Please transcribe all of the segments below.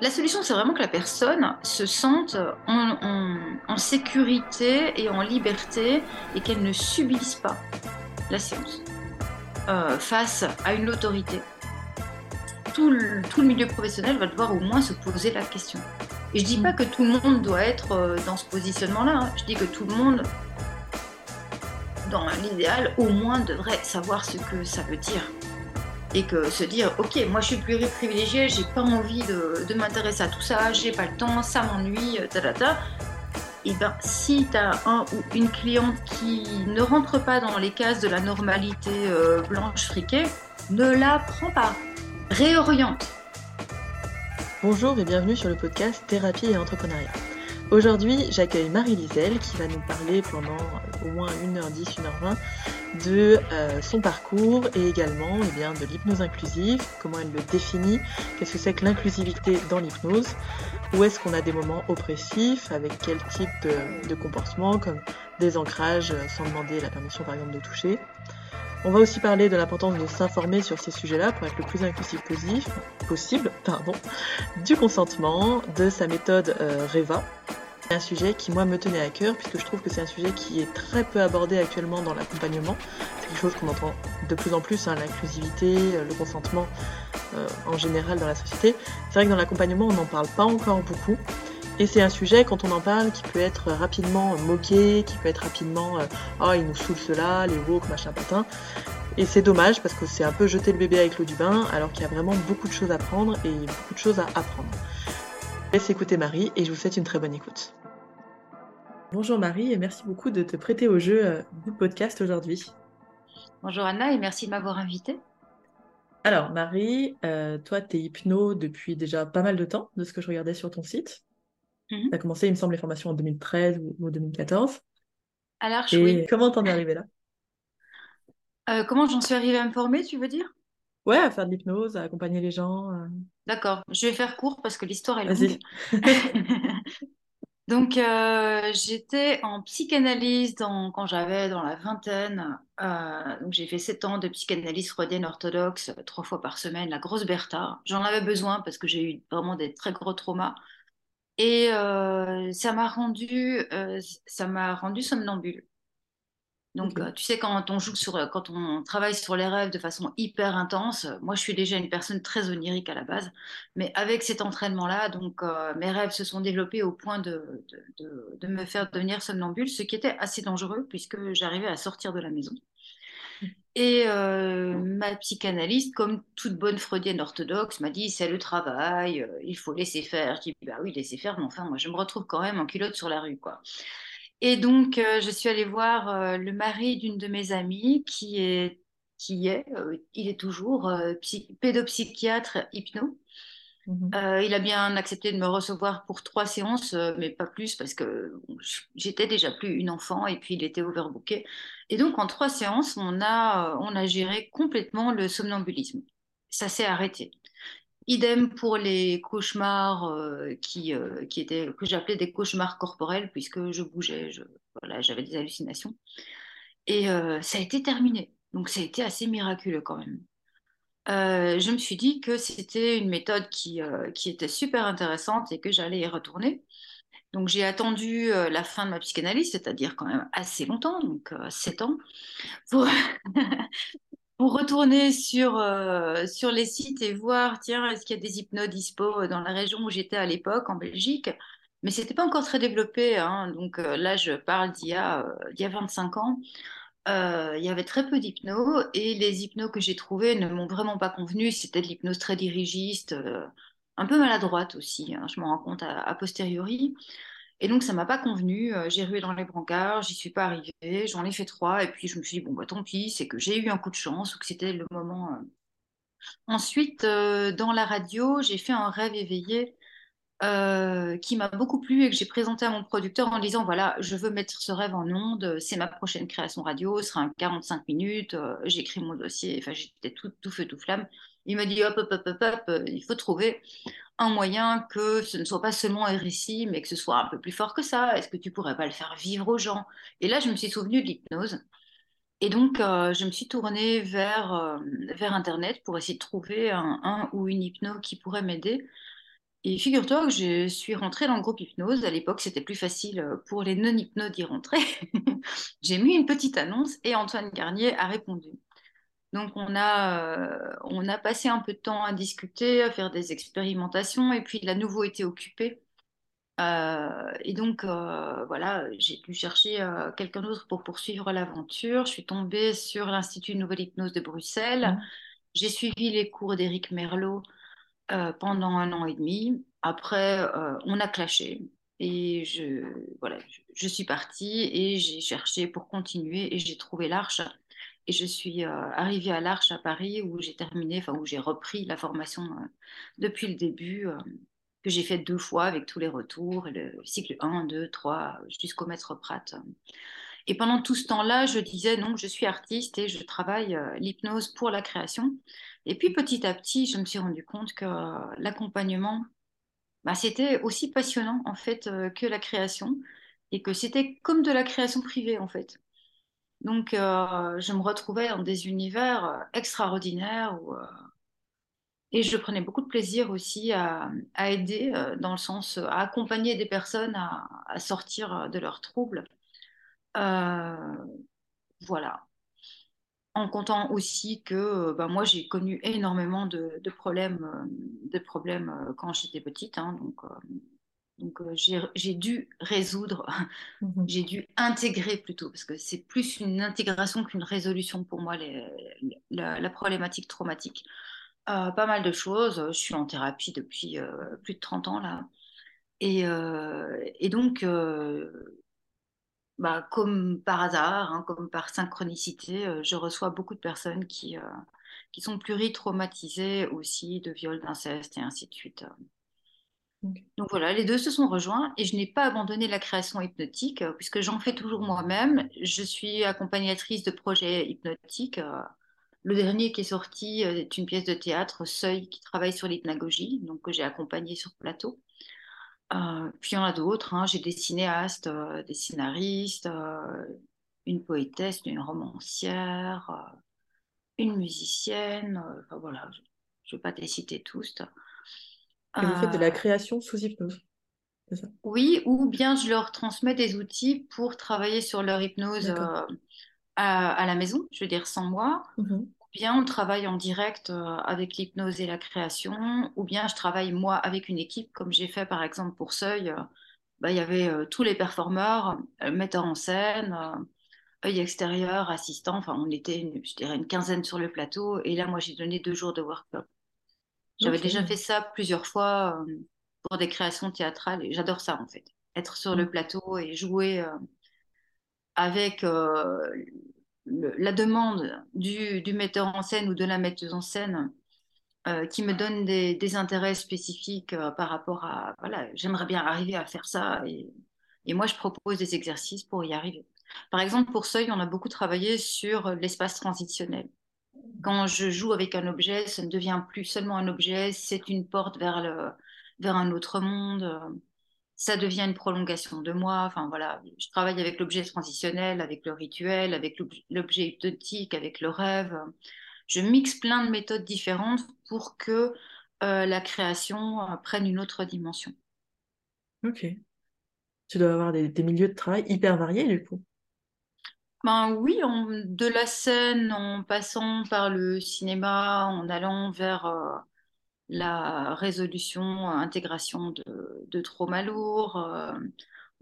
La solution, c'est vraiment que la personne se sente en, sécurité et en liberté et qu'elle ne subisse pas la séance euh, face à une autorité. Tout le, milieu professionnel va devoir au moins se poser la question. Et je dis pas que tout le monde doit être euh, dans ce positionnement-là. Hein. Je dis que tout le monde, dans l'idéal, au moins devrait savoir ce que ça veut dire et que se dire ok moi je suis plus privilégiée j'ai pas envie de, m'intéresser à tout ça j'ai pas le temps ça m'ennuie ta ta ta. Et ben si tu as un ou une cliente qui ne rentre pas dans les cases de la normalité euh, blanche friquée ne la prends pas. Réoriente. Bonjour et bienvenue sur le podcast thérapie et entrepreneuriat. Aujourd'hui, j'accueille Marie Liselle qui va nous parler pendant au moins 1h10, 1h20 de euh, son parcours et également eh de l'hypnose inclusive, comment elle le définit, qu'est-ce que c'est que l'inclusivité dans l'hypnose, où est-ce qu'on a des moments oppressifs, avec quel type de, de comportement, comme des ancrages euh, sans demander la permission par exemple de toucher. On va aussi parler de l'importance de s'informer sur ces sujets-là pour être le plus inclusif possible, pardon, du consentement, de sa méthode euh, REVA, un sujet qui, moi, me tenait à cœur, puisque je trouve que c'est un sujet qui est très peu abordé actuellement dans l'accompagnement. C'est quelque chose qu'on entend de plus en plus, hein, l'inclusivité, euh, le consentement euh, en général dans la société. C'est vrai que dans l'accompagnement, on n'en parle pas encore beaucoup. Et c'est un sujet, quand on en parle, qui peut être rapidement moqué, qui peut être rapidement euh, Oh, il nous saoule cela, les woke, machin patin. Et c'est dommage parce que c'est un peu jeter le bébé avec l'eau du bain, alors qu'il y a vraiment beaucoup de choses à prendre et beaucoup de choses à apprendre. Laisse écouter Marie et je vous souhaite une très bonne écoute. Bonjour Marie et merci beaucoup de te prêter au jeu euh, du podcast aujourd'hui. Bonjour Anna et merci de m'avoir invitée. Alors Marie, euh, toi tu es hypno depuis déjà pas mal de temps de ce que je regardais sur ton site. Mhm. Tu as commencé, il me semble, les formations en 2013 ou, 2014. Alors, oui. Comment t'en es arrivée là? Euh, Comment j'en suis arrivée à me former, tu veux dire? Ouais, à faire de l'hypnose, à accompagner les gens. D'accord, je vais faire court parce que l'histoire est longue. Donc, euh, j'étais en psychanalyse quand j'avais dans la vingtaine. Euh, donc j'ai fait sept ans de psychanalyse freudienne orthodoxe, trois fois par semaine, la grosse Bertha. J'en avais besoin parce que j'ai eu vraiment des très gros traumas. Et euh, ça m'a rendu, ça m'a rendu somnambule. Donc, euh, tu sais, quand on joue sur, quand on travaille sur les rêves de façon hyper intense, moi, je suis déjà une personne très onirique à la base, mais avec cet entraînement-là, donc euh, mes rêves se sont développés au point de, de, me faire devenir somnambule, ce qui était assez dangereux puisque j'arrivais à sortir de la maison. Mmh. Et euh, ma psychanalyste, comme toute bonne freudienne orthodoxe, m'a dit c'est le travail, il faut laisser faire. Je dis bah oui, laisser faire, mais enfin, moi, je me retrouve quand même en culotte sur la rue, quoi. Et donc, euh, je suis allée voir euh, le mari d'une de mes amies qui est, qui est euh, il est toujours pédopsychiatre hypno. Mhm. il a bien accepté de me recevoir pour trois séances, mais pas plus parce que j'étais déjà plus une enfant et puis il était overbooké. Et donc en trois séances, on a, on a géré complètement le somnambulisme. Ça s'est arrêté. Idem pour les cauchemars euh, qui, euh, qui étaient, que j'appelais des cauchemars corporels, puisque je bougeais, voilà, j'avais des hallucinations. Et euh, ça a été terminé. Donc ça a été assez miraculeux quand même. je me suis dit que c'était une méthode qui, qui était super intéressante et que j'allais y retourner. Donc j'ai attendu la fin de ma psychanalyse, c'est-à-dire quand même assez longtemps, donc 7 ans, pour, pour retourner sur, euh, sur les sites et voir, tiens, est-ce qu'il y a des dispo dans la région où j'étais à l'époque, en Belgique? Mais ce n'était pas encore très développé. Hein. donc euh, là, je parle d'il y, a, euh, y a 25 ans. il y avait très peu d'hypno et les hypnos que j'ai trouvés ne m'ont vraiment pas convenu. C'était de l'hypnose très dirigiste, un peu maladroite aussi. Hein, je m'en rends compte a posteriori. Et donc, ça m'a pas convenu. Euh, j'ai rué dans les brancards, j'y suis pas arrivée, j'en ai fait trois. Et puis, je me suis dit, bon, bah, tant pis, c'est que j'ai eu un coup de chance ou que c'était le moment. Euh. Ensuite, euh, dans la radio, j'ai fait un rêve éveillé qui m'a beaucoup plu et que j'ai présenté à mon producteur en disant, voilà, je veux mettre ce rêve en onde, c'est ma prochaine création radio, ce sera un 45 minutes, j'écris mon dossier, enfin, j'étais tout, tout feu, tout flamme. Il m'a dit, hop, hop, hop, hop, hop, il faut trouver un moyen que ce ne soit pas seulement un récit, mais que ce soit un peu plus fort que ça Est-ce que tu pourrais pas le faire vivre aux gens? Et là, je me suis souvenue de l'hypnose. Et donc, euh, je me suis tournée vers, euh, vers Internet pour essayer de trouver un, ou une hypno qui pourrait m'aider. Et figure-toi que je suis rentrée dans le groupe hypnose. À l'époque, c'était plus facile pour les non-hypnos d'y rentrer. J'ai mis une petite annonce et Antoine Garnier a répondu. Donc on a, euh, on a passé un peu de temps à discuter, à faire des expérimentations, et puis il a nouveau été occupé. Euh, et donc euh, voilà, j'ai dû chercher quelqu'un d'autre pour poursuivre l'aventure. Je suis tombée sur l'Institut Nouvelle Hypnose de Bruxelles. Mmh. J'ai suivi les cours d'Éric Merlot pendant un an et demi. Après, on a clashé. Et je, voilà, je suis partie et j'ai cherché pour continuer et j'ai trouvé l'Arche et je suis euh, arrivée à l'Arche à Paris où j'ai terminé, enfin où j'ai repris la formation euh, depuis le début, euh, que j'ai fait deux fois avec tous les retours, le cycle 1, 2, 3, jusqu'au maître Pratt. Et pendant tout ce temps-là, je disais non, je suis artiste et je travaille l'hypnose pour la création. Et puis petit à petit, je me suis rendu compte que l'accompagnement, bah, c'était aussi passionnant en fait que la création et que c'était comme de la création privée en fait. Donc, euh, je me retrouvais dans des univers euh, extraordinaires euh, et je prenais beaucoup de plaisir aussi à, aider, dans le sens, à accompagner des personnes à, sortir de leurs troubles. voilà. En comptant aussi que bah, moi, j'ai connu énormément de, problèmes, de problèmes quand j'étais petite. Hein, donc, donc euh, j'ai dû résoudre, mhm. j'ai dû intégrer plutôt, parce que c'est plus une intégration qu'une résolution pour moi, la, problématique traumatique. Euh, pas mal de choses. Je suis en thérapie depuis euh, plus de 30 ans là. Et, et donc, bah, comme par hasard, hein, comme par synchronicité, je reçois beaucoup de personnes qui, qui sont pluritraumatisées aussi de viols, d'inceste et ainsi de suite. Donc voilà, les deux se sont rejoints et je n'ai pas abandonné la création hypnotique euh, puisque j'en fais toujours moi-même. Je suis accompagnatrice de projets hypnotiques. Euh, le dernier qui est sorti euh, est une pièce de théâtre, Seuil, qui travaille sur l'hypnagogie, donc que j'ai accompagné sur plateau. puis il y en a d'autres, hein. j'ai des cinéastes, des scénaristes, une poétesse, une romancière, une musicienne, enfin voilà, je ne vais pas les citer tous. Et vous faites de la euh, création sous hypnose ça? Oui, ou bien je leur transmets des outils pour travailler sur leur hypnose euh, à, la maison, je veux dire sans moi. Mhm. Ou bien on travaille en direct euh, avec l'hypnose et la création, ou bien je travaille moi avec une équipe, comme j'ai fait par exemple pour Seuil. Bah, il y avait tous les performeurs, metteurs en scène, œil extérieur, assistants. Enfin, on était, je dirais, une quinzaine sur le plateau. Et là, moi, j'ai donné deux jours de workshop. J'avais déjà fait ça plusieurs fois euh, pour des créations théâtrales et j'adore ça en fait. Être sur le mm. plateau et jouer euh, avec euh, la demande du, metteur en scène ou de la metteuse en scène qui me donne des, intérêts spécifiques par rapport à, voilà, j'aimerais bien arriver à faire ça et, et moi je propose des exercices pour y arriver. Par exemple, pour Seuil, on a beaucoup travaillé sur l'espace transitionnel quand je joue avec un objet, ça ne devient plus seulement un objet, c'est une porte vers, le, vers un autre monde. Ça devient une prolongation de moi. Enfin voilà, je travaille avec l'objet transitionnel, avec le rituel, avec l'objet hypnotique, avec le rêve. Je mixe plein de méthodes différentes pour que euh, la création euh, prenne une autre dimension. Ok. Tu dois avoir des milieux de travail hyper variés du coup. Ben oui, de la scène en passant par le cinéma, en allant vers euh, la résolution, euh, intégration de, de traumas lourds. Euh,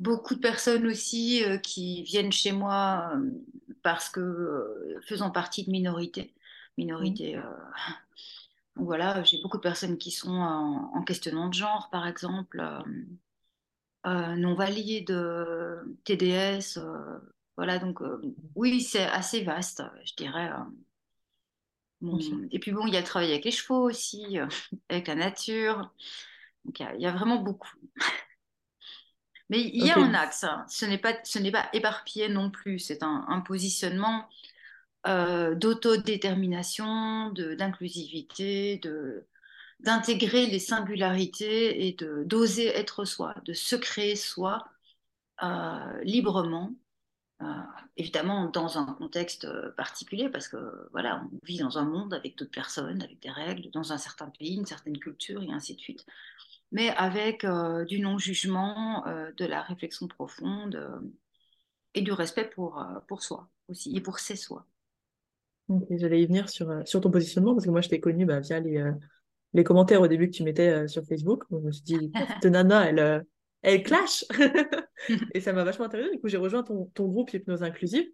beaucoup de personnes aussi qui viennent chez moi parce que faisant partie de minorités. Minorité, voilà, j'ai beaucoup de personnes qui sont en, en questionnement de genre, par exemple, non valides, TDS voilà, donc euh, oui, c'est assez vaste, je dirais. Euh. Et puis bon, il y a le travail avec les chevaux aussi, euh, avec la nature. Donc il y, a vraiment beaucoup. Mais il y a un axe, hein. ce n'est pas, ce n'est pas éparpillé non plus, c'est un, positionnement d'autodétermination, d'inclusivité, de, d'intégrer les singularités et de d'oser être soi, de se créer soi librement évidemment dans un contexte euh, particulier parce que voilà, on vit dans un monde avec d'autres personnes, avec des règles, dans un certain pays, une certaine culture et ainsi de suite. mais avec du non-jugement, de la réflexion profonde et du respect pour, pour soi aussi, et pour ses soi. J'allais y venir sur, sur ton positionnement, parce que moi, je t'ai connu bah, via les, les commentaires au début que tu mettais sur Facebook. je me suis dit, cette nana, elle, elle clash Et ça m'a vachement intéressé. Du coup, j'ai rejoint ton, ton, groupe Hypnose Inclusive.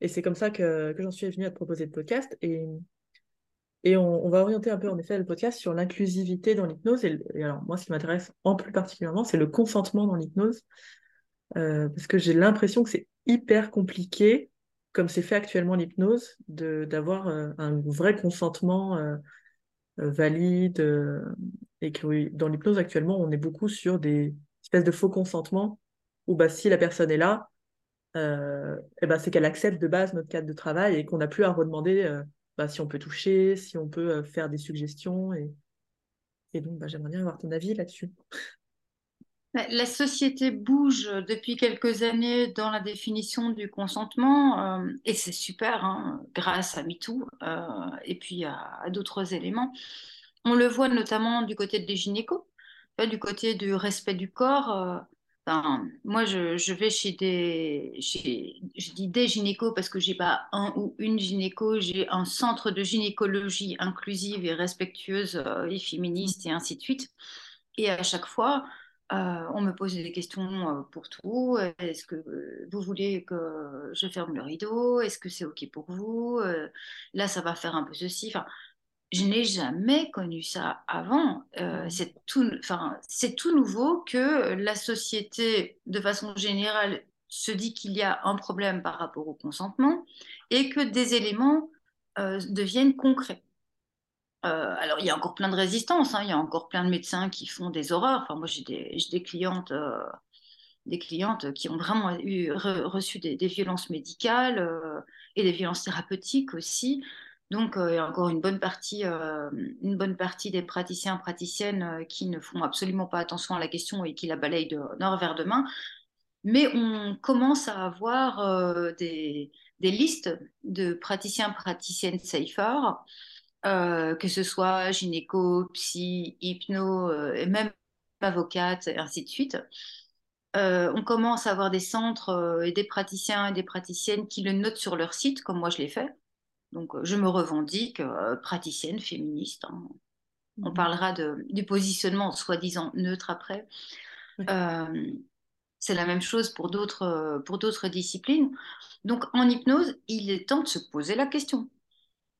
Et c'est comme ça que, que j'en suis venue à te proposer le podcast. Et, et on, va orienter un peu, en effet, le podcast sur l'inclusivité dans l'hypnose. Et, alors, moi, ce qui m'intéresse en plus particulièrement, c'est le consentement dans l'hypnose. Euh, parce que j'ai l'impression que c'est hyper compliqué, comme c'est fait actuellement l'hypnose, d'avoir euh, un vrai consentement euh, valide. et que dans l'hypnose actuellement, on est beaucoup sur des espèces de faux consentements où bah, si la personne est là, euh, et ben c'est qu'elle accepte de base notre cadre de travail et qu'on n'a plus à redemander euh, bah, si on peut toucher, si on peut euh, faire des suggestions. Et, et donc, bah, j'aimerais bien avoir ton avis là-dessus. Bah, la société bouge depuis quelques années dans la définition du consentement et c'est super hein, grâce à MeToo et puis à, d'autres éléments. On le voit notamment du côté des gynécos, du côté du respect du corps moi, je, vais chez des, je dis des gynécos parce que j'ai pas un ou une gynéco, j'ai un centre de gynécologie inclusive et respectueuse euh, et féministe et ainsi de suite. Et à chaque fois, euh, on me pose des questions euh, pour tout. Est-ce que vous voulez que je ferme le rideau? Est-ce que c'est OK pour vous? Là, ça va faire un peu ceci. Je n'ai jamais connu ça avant. Euh, c'est tout, c'est tout nouveau que la société, de façon générale, se dit qu'il y a un problème par rapport au consentement et que des éléments euh, deviennent concrets. Euh, alors, il y a encore plein de résistances, hein. il y a encore plein de médecins qui font des horreurs. Enfin, moi, j'ai des, des, clientes, des clientes qui ont vraiment eu, reçu des, des violences médicales et des violences thérapeutiques aussi. Donc, euh, il y a encore une bonne partie, euh, une bonne partie des praticiens, praticiennes euh, qui ne font absolument pas attention à la question et qui la balayent d'un revers de main. Mais on commence à avoir des, listes de praticiens, praticiennes safer, que ce soit gynéco, psy, hypno, et même avocate, et ainsi de suite. on commence à avoir des centres et des praticiens et des praticiennes qui le notent sur leur site, comme moi je l'ai fait. Donc, euh, je me revendique euh, praticienne féministe. Hein. On mhm. parlera de, du positionnement soi-disant neutre après. Euh, c'est la même chose pour d'autres, pour d'autres disciplines. Donc, en hypnose, il est temps de se poser la question.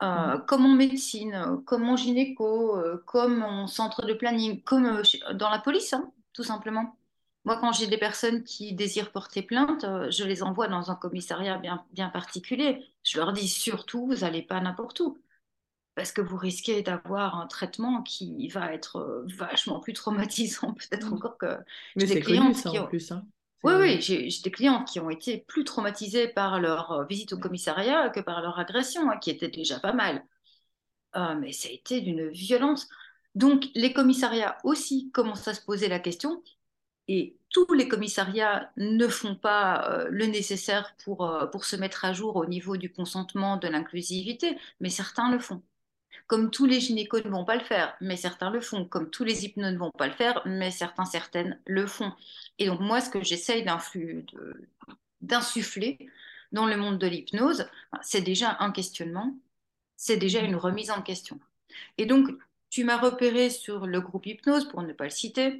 Mhm. Comme en médecine, comme en gynéco, comme en centre de planning, comme dans la police, hein, tout simplement. Moi, quand j'ai des personnes qui désirent porter plainte, euh, je les envoie dans un commissariat bien, bien particulier. Je leur dis surtout, vous n'allez pas n'importe où. Parce que vous risquez d'avoir un traitement qui va être euh, vachement plus traumatisant, peut-être mmh. encore que. Mais c'est connu, ça, en plus. Hein. Oui, oui, j'ai des clients qui ont été plus traumatisés par leur euh, visite au commissariat que par leur agression, hein, qui était déjà pas mal. mais ça a été d'une violence. Donc, les commissariats aussi commencent à se poser la question et tous les commissariats ne font pas euh, le nécessaire pour, euh, pour se mettre à jour au niveau du consentement, de l'inclusivité, mais certains le font. Comme tous les gynécos ne vont pas le faire, mais certains le font. Comme tous les hypnos ne vont pas le faire, mais certains, certaines le font. Et donc moi, ce que j'essaye d'insuffler dans le monde de l'hypnose, c'est déjà un questionnement, c'est déjà une remise en question. Et donc, tu m'as repéré sur le groupe hypnose, pour ne pas le citer,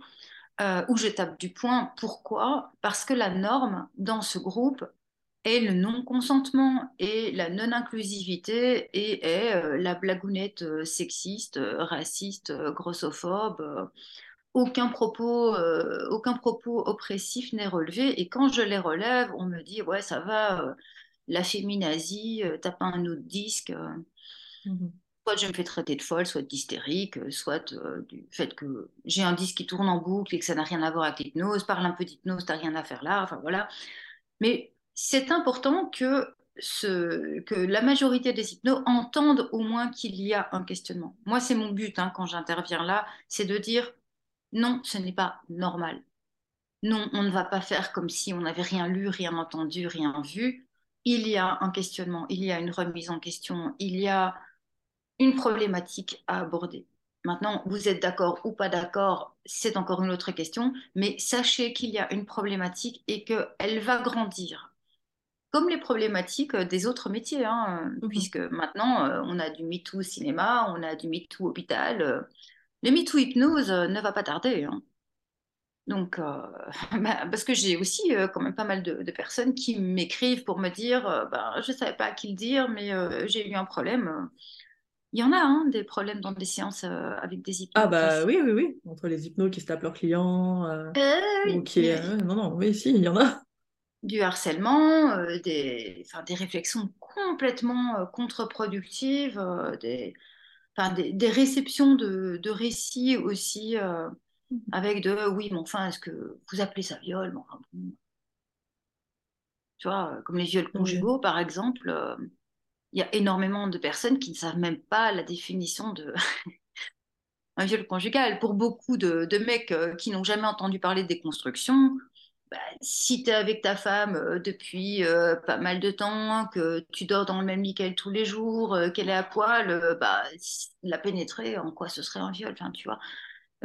euh, où je tape du point. Pourquoi? Parce que la norme dans ce groupe est le non-consentement et la non-inclusivité et est euh, la blagounette euh, sexiste, raciste, grossophobe. aucun propos, aucun propos oppressif n'est relevé. Et quand je les relève, on me dit ouais ça va, la féminazie, t'as pas un autre disque. Mmh soit je me fais traiter de folle, soit d'hystérique, euh, soit euh, du fait que j'ai un disque qui tourne en boucle et que ça n'a rien à voir avec l'hypnose, parle un peu d'hypnose, t'as rien à faire là, enfin voilà. Mais c'est important que, la majorité des hypnos entendent au moins qu'il y a un questionnement. Moi, c'est mon but hein, quand j'interviens là, c'est de dire non, ce n'est pas normal. Non, on ne va pas faire comme si on n'avait rien lu, rien entendu, rien vu. Il y a un questionnement, il y a une remise en question, il y a une problématique à aborder. Maintenant, vous êtes d'accord ou pas d'accord, c'est encore une autre question, mais sachez qu'il y a une problématique et qu'elle va grandir. Comme les problématiques des autres métiers, hein, Mhm. puisque maintenant, euh, on a du MeToo cinéma, on a du MeToo hôpital. euh, le MeToo hypnose euh, ne va pas tarder. hein. Donc, euh, bah, parce que j'ai aussi euh, quand même pas mal de, de personnes qui m'écrivent pour me dire, euh, ben, je ne savais pas à qui le dire, mais euh, j'ai eu un problème. Il y en a hein, des problèmes dans des séances euh, avec des Ah bah oui, oui, oui, entre les hypnos qui se tapent leurs clients, euh, Euh, ou oui, qui... mais euh, non, non, oui, si, il y en a. du harcèlement, euh, des, enfin, des réflexions complètement contre-productives, des, enfin, des, des réceptions de, de récits aussi euh, avec de oui, mais enfin, est-ce que vous appelez ça viol? Bon, tu vois, comme les viols Ok. conjugaux, par exemple, il y a énormément de personnes qui ne savent même pas la définition de un viol conjugal. Pour beaucoup de, mecs euh, qui n'ont jamais entendu parler de déconstruction, bah, si tu es avec ta femme euh, depuis euh, pas mal de temps, que tu dors dans le même lit qu'elle tous les jours, qu'elle est à poil, bah, la pénétrer, en quoi ce serait un viol, tu vois.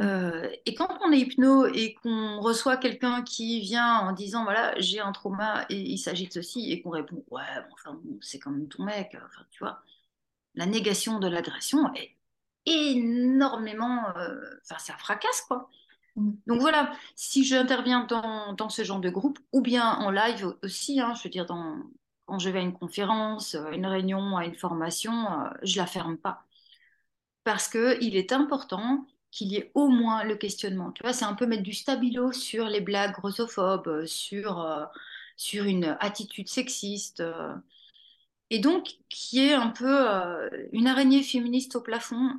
Euh, et quand on est hypno et qu'on reçoit quelqu'un qui vient en disant voilà j'ai un trauma et il s'agit de ceci et qu'on répond ouais bon, enfin bon, c'est quand même ton mec enfin tu vois. La négation de l'agression est énormément euh, enfin ça fracasse quoi. Mhm. donc voilà si j'interviens dans, dans ce genre de groupe ou bien en live aussi hein, je veux dire dans, quand je vais à une conférence à une réunion à une formation euh, je la ferme pas. Parce qu'il est important qu'il y ait au moins le questionnement. Tu vois, c'est un peu mettre du stabilo sur les blagues grossophobes, euh, sur, euh, sur une attitude sexiste, euh, et donc qui est un peu euh, une araignée féministe au plafond,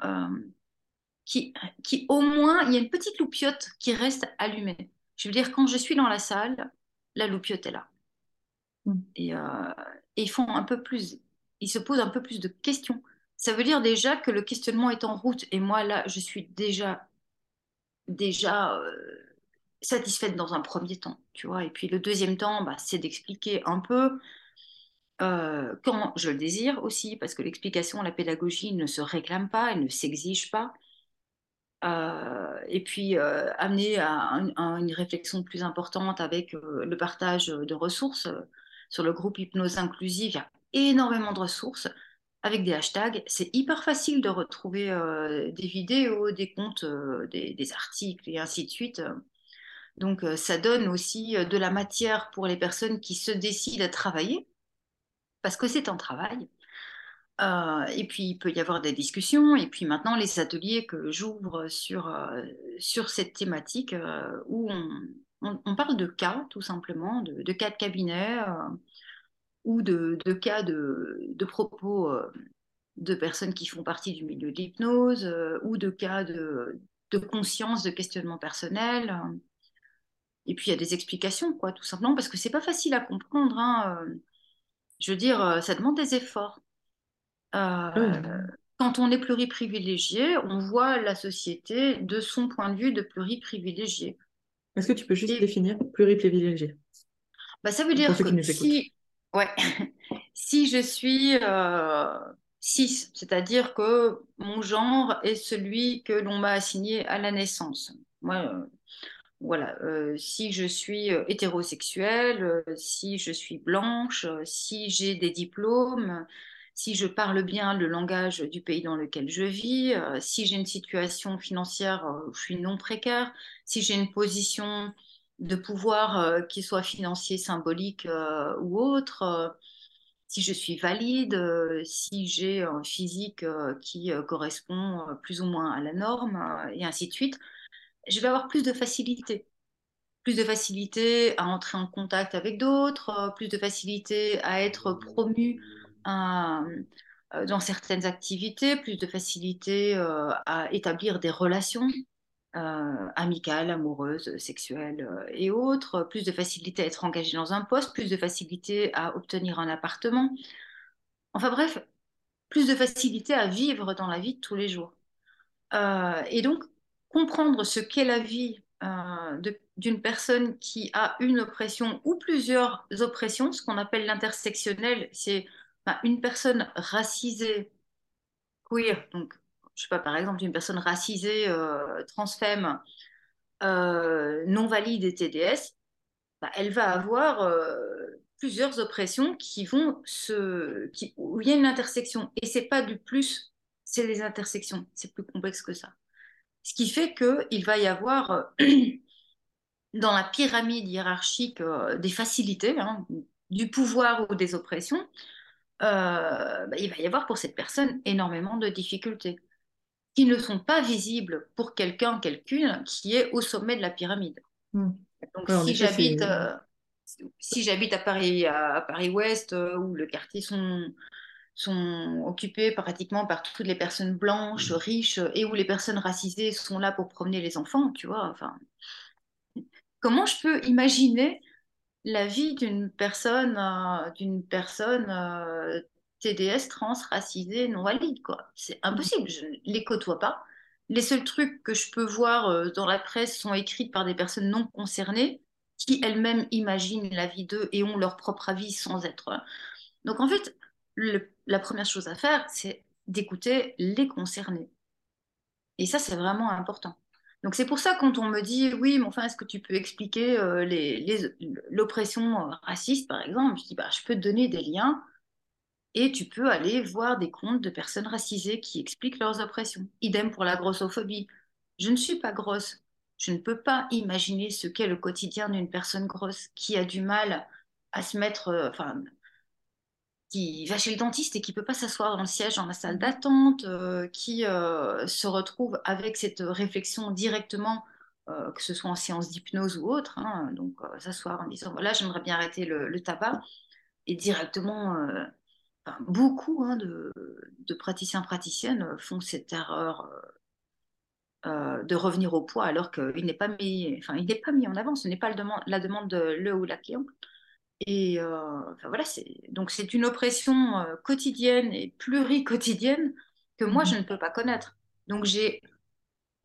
qui, qui au moins, il y a une petite loupiote qui reste allumée. Je veux dire, quand je suis dans la salle, la loupiote est là. Mhm. Et, et ils font un peu plus, ils se posent un peu plus de questions. Ça veut dire déjà que le questionnement est en route. Et moi, là, je suis déjà euh, satisfaite dans un premier temps, tu vois. Et puis le deuxième temps, bah, c'est d'expliquer un peu euh, quand je le désire aussi, parce que l'explication, la pédagogie ne se réclame pas, elle ne s'exige pas. Euh, et puis amener à, un- à une réflexion plus importante avec le partage de ressources. Sur le groupe Hypnose Inclusive, il y a énormément de ressources avec des hashtags. C'est hyper facile de retrouver euh, des vidéos, des comptes, euh, des, articles et ainsi de suite. Donc, euh, ça donne aussi de la matière pour les personnes qui se décident à travailler, parce que c'est un travail. Et puis, il peut y avoir des discussions. Et puis maintenant, les ateliers que j'ouvre sur, sur cette thématique, où on, on- parle de cas, tout simplement, de, de cas de cabinet, ou de, de cas de, de propos euh, de personnes qui font partie du milieu de l'hypnose, euh, ou de cas de, de conscience, de questionnement personnel. Et puis il y a des explications, quoi, tout simplement, parce que c'est pas facile à comprendre. hein, euh, Je veux dire, ça demande des efforts. Quand on est pluriprivilégié, on voit la société de son point de vue de pluriprivilégié. Est-ce que tu peux juste Et définir pluriprivilégié? Bah, ça veut dire que si, ouais, si je suis euh, cis, c'est-à-dire que mon genre est celui que l'on m'a assigné à la naissance. Moi, euh, Voilà, euh, si je suis euh, hétérosexuelle, si je suis blanche, si j'ai des diplômes, si je parle bien le langage du pays dans lequel je vis, si j'ai une situation financière euh, je suis non précaire, si j'ai une position de pouvoir euh, qui soit financier, symbolique euh, ou autre, euh, si je suis valide, si j'ai un physique qui correspond plus ou moins à la norme, et ainsi de suite, je vais avoir plus de facilité. Plus de facilité à entrer en contact avec d'autres, plus de facilité à être promu dans certaines activités, plus de facilité à établir des relations euh, amicales, amoureuses, sexuelles euh, et autres, plus de facilité à être engagé dans un poste, plus de facilité à obtenir un appartement. Enfin bref, plus de facilité à vivre dans la vie de tous les jours. Euh, et donc, comprendre ce qu'est la vie euh, d'une personne qui a une oppression ou plusieurs oppressions, ce qu'on appelle l'intersectionnel, c'est une personne racisée, queer, donc je sais pas, par exemple, une personne racisée, euh, transfemme, euh, non valide et TDS, bah, elle va avoir euh, plusieurs oppressions qui vont se, où il y a une intersection. Et c'est pas du plus, c'est les intersections. C'est plus complexe que ça. Ce qui fait qu'il va y avoir dans la pyramide hiérarchique des facilités, hein, du pouvoir ou des oppressions, bah, il va y avoir pour cette personne énormément de difficultés qui ne sont pas visibles pour quelqu'un, quelqu'une qui est au sommet de la pyramide. Hmm. Donc, si j'habite euh, si j'habite à Paris, à, Paris Ouest, euh, où le quartier sont, sont occupés pratiquement par toutes les personnes blanches, hmm. riches, et où les personnes racisées sont là pour promener les enfants, tu vois, enfin, comment je peux imaginer la vie d'une personne, euh, d'une personne TDS, trans, racisés, non valides, quoi. C'est impossible, je ne les côtoie pas. Les seuls trucs que je peux voir euh, dans la presse sont écrits par des personnes non concernées qui elles-mêmes imaginent la vie d'eux et ont leur propre avis sans être. Donc en fait, la première chose à faire, c'est d'écouter les concernés. Et ça, c'est vraiment important. Donc c'est pour ça quand on me dit oui, mais enfin, est-ce que tu peux expliquer euh, l'oppression euh, raciste, par exemple Je dis bah, je peux te donner des liens et tu peux aller voir des comptes de personnes racisées qui expliquent leurs oppressions. Idem pour la grossophobie. Je ne suis pas grosse. Je ne peux pas imaginer ce qu'est le quotidien d'une personne grosse qui a du mal à se mettre, euh, enfin, qui va chez le dentiste et qui peut pas s'asseoir dans le siège dans la salle d'attente, euh, qui euh, se retrouve avec cette réflexion directement, que ce soit en séance d'hypnose ou autre, hein, donc s'asseoir en disant voilà j'aimerais bien arrêter le tabac et directement beaucoup hein, de, praticiens praticiennes font cette erreur euh, euh, de revenir au poids alors qu'il n'est pas mis, enfin il n'est pas mis en avant. Ce n'est pas la demande de le ou la cliente. Et euh, voilà, donc c'est une oppression quotidienne et pluriquotidienne que moi je mhm. ne peux pas connaître. Donc j'ai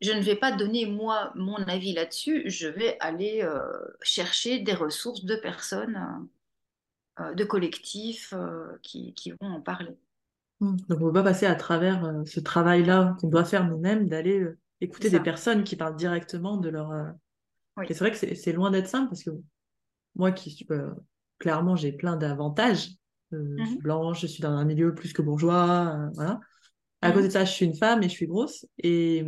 je ne vais pas donner moi mon avis là-dessus, je vais aller chercher des ressources de personnes euh, de collectifs euh, qui, vont en parler. Mmh. Donc on ne peut pas passer à travers euh, ce travail-là qu'on doit faire nous-mêmes, d'aller écouter des personnes qui parlent directement de leur... Et c'est vrai que c'est loin d'être simple parce que moi qui clairement j'ai plein d'avantages, je suis mmh blanche, je suis dans un milieu plus que bourgeois, voilà. À cause de ça, je suis une femme et je suis grosse. Et,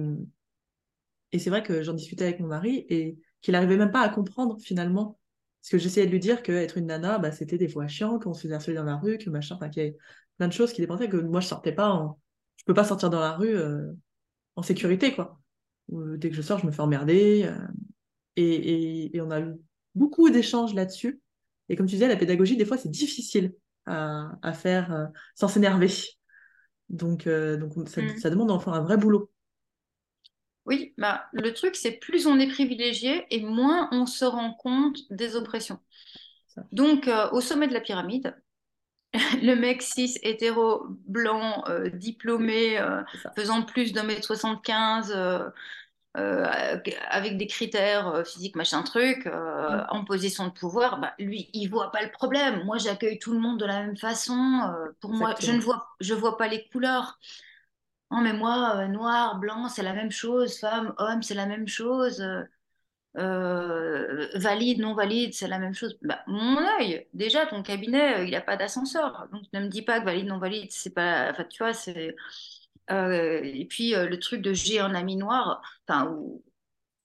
et c'est vrai que j'en discutais avec mon mari et qu'il n'arrivait même pas à comprendre finalement parce que j'essayais de lui dire qu'être une nana, bah, c'était des fois chiant, qu'on se faisait harceler dans la rue, que machin, enfin, qu'il y avait plein de choses qui dépendaient, que moi, je sortais pas en... Je peux pas sortir dans la rue euh, en sécurité, quoi. dès que je sors, je me fais emmerder. Euh, et, et, on a eu beaucoup d'échanges là-dessus. Et comme tu disais, la pédagogie, des fois, c'est difficile à, à faire euh, sans s'énerver. Donc, donc ça, mmh. ça demande enfin un vrai boulot. Oui, bah, le truc, c'est plus on est privilégié et moins on se rend compte des oppressions. Donc, euh, au sommet de la pyramide, le mec cis, hétéro, blanc, euh, diplômé, euh, faisant plus d'un mètre 75, avec des critères physiques, machin truc, mm. en position de pouvoir, bah, lui, il voit pas le problème. Moi, j'accueille tout le monde de la même façon. pour moi, je ne vois, je vois pas les couleurs. Non, mais moi, euh, noir, blanc, c'est la même chose, femme, homme, c'est la même chose, euh, euh, valide, non valide, c'est la même chose. Bah, mon œil, déjà, ton cabinet, il n'y a pas d'ascenseur. Donc, ne me dis pas que valide, non valide, c'est pas. Enfin, tu vois, c'est. et puis, le truc de j'ai un ami noir, ou,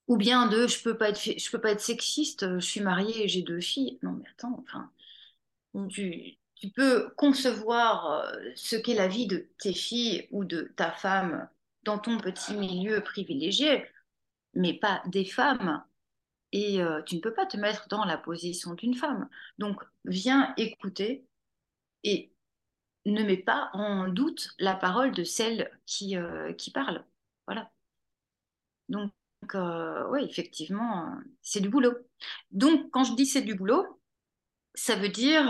ou bien de je peux pas être, je peux pas être sexiste, je suis mariée et j'ai deux filles. Non, mais attends, enfin, tu tu peux concevoir euh, ce qu'est la vie de tes filles ou de ta femme dans ton petit milieu privilégié, mais pas des femmes. Et euh, tu ne peux pas te mettre dans la position d'une femme. Donc, viens écouter et ne mets pas en doute la parole de celle qui, euh, qui parle. Voilà. Donc, oui, effectivement, c'est du boulot. Donc, quand je dis c'est du boulot, ça veut dire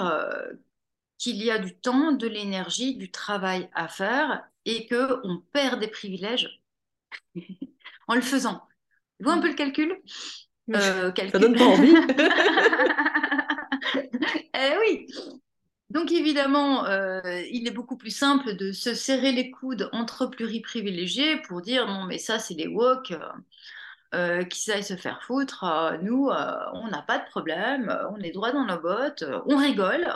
qu'il y a du temps, de l'énergie, du travail à faire et que on perd des privilèges en le faisant. Vous voyez un peu le calcul, euh, calcul. Ça donne pas envie. eh oui. Donc évidemment, euh, il est beaucoup plus simple de se serrer les coudes entre pluriprivilégiés pour dire non mais ça c'est les woke, euh, qui savent se faire foutre. Euh, nous, on n'a pas de problème, on est droit dans nos bottes, on rigole.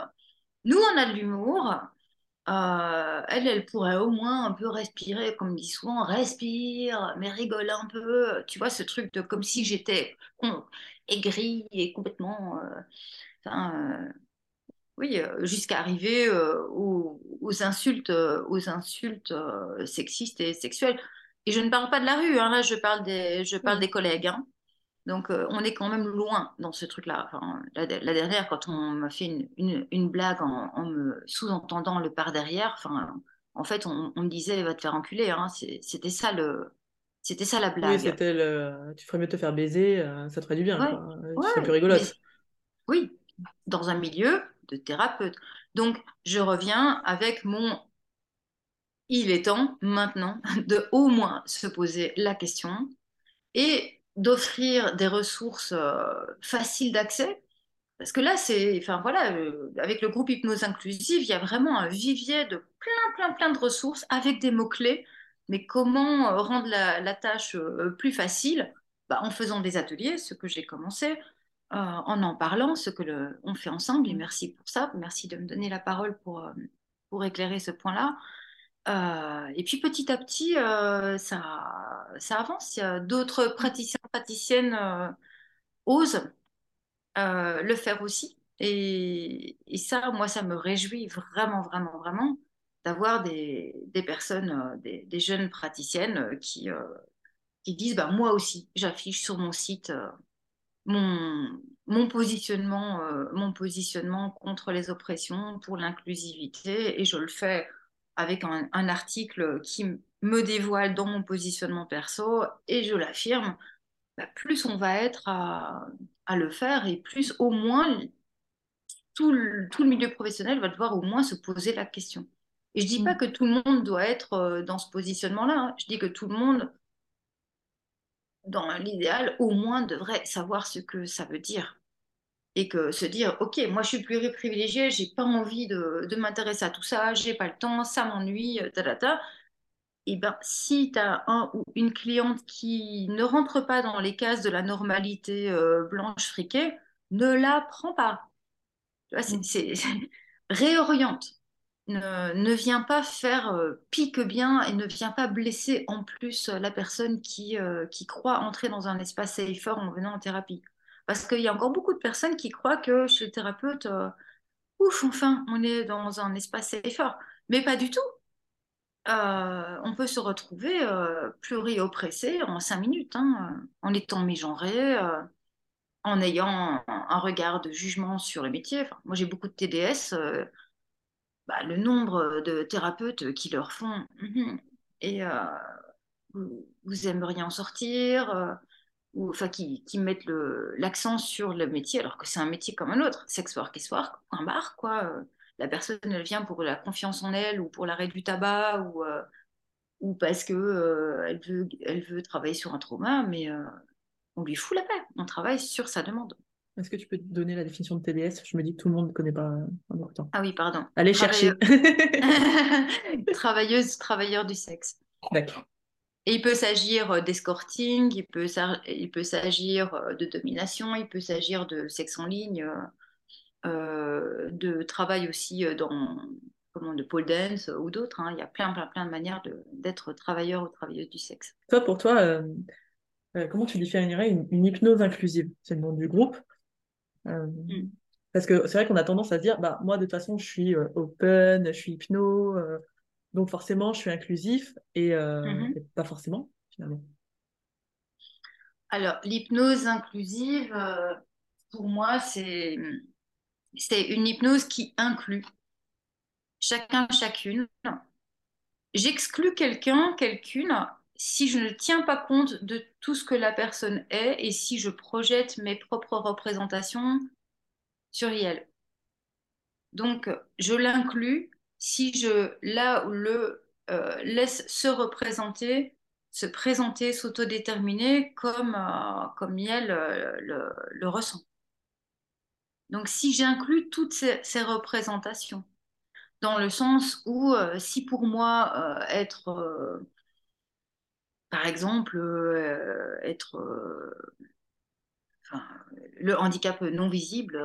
Nous, on a de l'humour. elle, elle pourrait au moins un peu respirer, comme dit souvent, respire, mais rigole un peu. Tu vois, ce truc de comme si j'étais aigrie et complètement oui, euh, jusqu'à arriver euh, aux, insultes, euh, aux insultes sexistes et sexuelles. Et je ne parle pas de la rue, hein, là je parle des, je parle des collègues. Hein. Donc on est quand même loin dans ce truc-là. Enfin, la, dernière, quand on m'a fait une, une, blague en, me sous-entendant le par derrière, enfin, en fait on, me disait va te faire enculer. Hein. C'était ça le, c'était ça la blague. Oui, c'était le... tu ferais mieux de te faire baiser, ça te ferait du bien. Ouais, quoi. plus rigolote. Oui, dans un milieu de thérapeute. Donc, je reviens avec mon il est temps maintenant de au moins se poser la question et d'offrir des ressources euh, faciles d'accès. Parce que là, c'est, enfin voilà, euh, avec le groupe hypnose inclusive, il y a vraiment un vivier de plein, plein, plein de ressources avec des mots-clés. Mais comment euh, rendre la, tâche plus facile? Bah, En faisant des ateliers, ce que j'ai commencé, euh, en en parlant, ce que le, on fait ensemble. Et merci pour ça. Merci de me donner la parole pour, pour éclairer ce point-là. Euh, et puis petit à petit, ça, ça avance. D'autres praticiens, praticiennes osent le faire aussi. Et, ça, moi, ça me réjouit vraiment, vraiment, vraiment d'avoir des, des, personnes, des, des, jeunes praticiennes qui, qui disent bah, Moi aussi, j'affiche sur mon site mon, mon positionnement, euh, mon positionnement contre les oppressions, pour l'inclusivité, et je le fais avec un, article qui me dévoile dans mon positionnement perso, et je l'affirme, bah, plus on va être à, à, le faire, et plus au moins tout le, tout le, milieu professionnel va devoir au moins se poser la question. Et je dis pas mm. que tout le monde doit être euh, dans ce positionnement-là, hein. je dis que tout le monde dans l'idéal, au moins devrait savoir ce que ça veut dire. Et que se dire, OK, moi je suis pluriprivilégiée, j'ai pas envie de, de m'intéresser à tout ça, j'ai pas le temps, ça m'ennuie, ta, Et ben, si tu as un ou une cliente qui ne rentre pas dans les cases de la normalité euh, blanche friquée, ne la prends pas. C'est réoriente ne, ne vient pas faire euh, pique bien et ne vient pas blesser en plus euh, la personne qui, euh, qui croit entrer dans un espace safer en venant en thérapie. Parce qu'il y a encore beaucoup de personnes qui croient que chez le thérapeute, ouf, enfin, on est dans un espace safer. Mais pas du tout. On peut se retrouver pluri-oppressé en cinq minutes, hein, en étant mégenré, en ayant un regard de jugement sur le métier. moi, j'ai beaucoup de TDS bah, le nombre de thérapeutes qui leur font mhm, et euh, vous, aimeriez en sortir euh, ou enfin qui, qui mettent l'accent sur le métier alors que c'est un métier comme un autre sex work et work un bar quoi la personne elle vient pour la confiance en elle ou pour l'arrêt du tabac ou euh, ou parce que elle veut elle veut travailler sur un trauma mais on lui fout la paix on travaille sur sa demande est-ce que tu peux donner la définition de TDS Je me dis que tout le monde ne connaît pas en écoutant. Ah oui, pardon. Allez chercher. Travailleuse, travailleur du sexe. D'accord. Et il peut s'agir euh, d'escorting, il peut, s'agir euh, de domination, il peut s'agir de sexe en ligne, euh, de travail aussi dans comment, de pole dance ou d'autres. Hein. Il y a plein, plein, plein de manières d'être travailleur ou travailleuse du sexe. Toi, pour toi, comment tu définirais une, une hypnose inclusive? C'est le nom du groupe. Euh, mm. Parce que c'est vrai qu'on a tendance à se dire, bah, moi, de toute façon, je suis euh, open, je suis hypno, euh, donc forcément, je suis inclusif, mm-hmm. et, pas forcément, finalement. Alors, l'hypnose inclusive, pour moi, c'est c'est une hypnose qui inclut chacun, chacune. J'exclus quelqu'un, quelqu'une, si je ne tiens pas compte de tout ce que la personne est et si je projette mes propres représentations sur elle. Donc, je l'inclus si je là le euh, laisse se représenter, se présenter, s'autodéterminer comme, euh, Yel euh, le, le, ressent. Donc, si j'inclus toutes ces, représentations, dans le sens où, euh, si pour moi, euh, être, euh, par exemple, être le handicap non visible,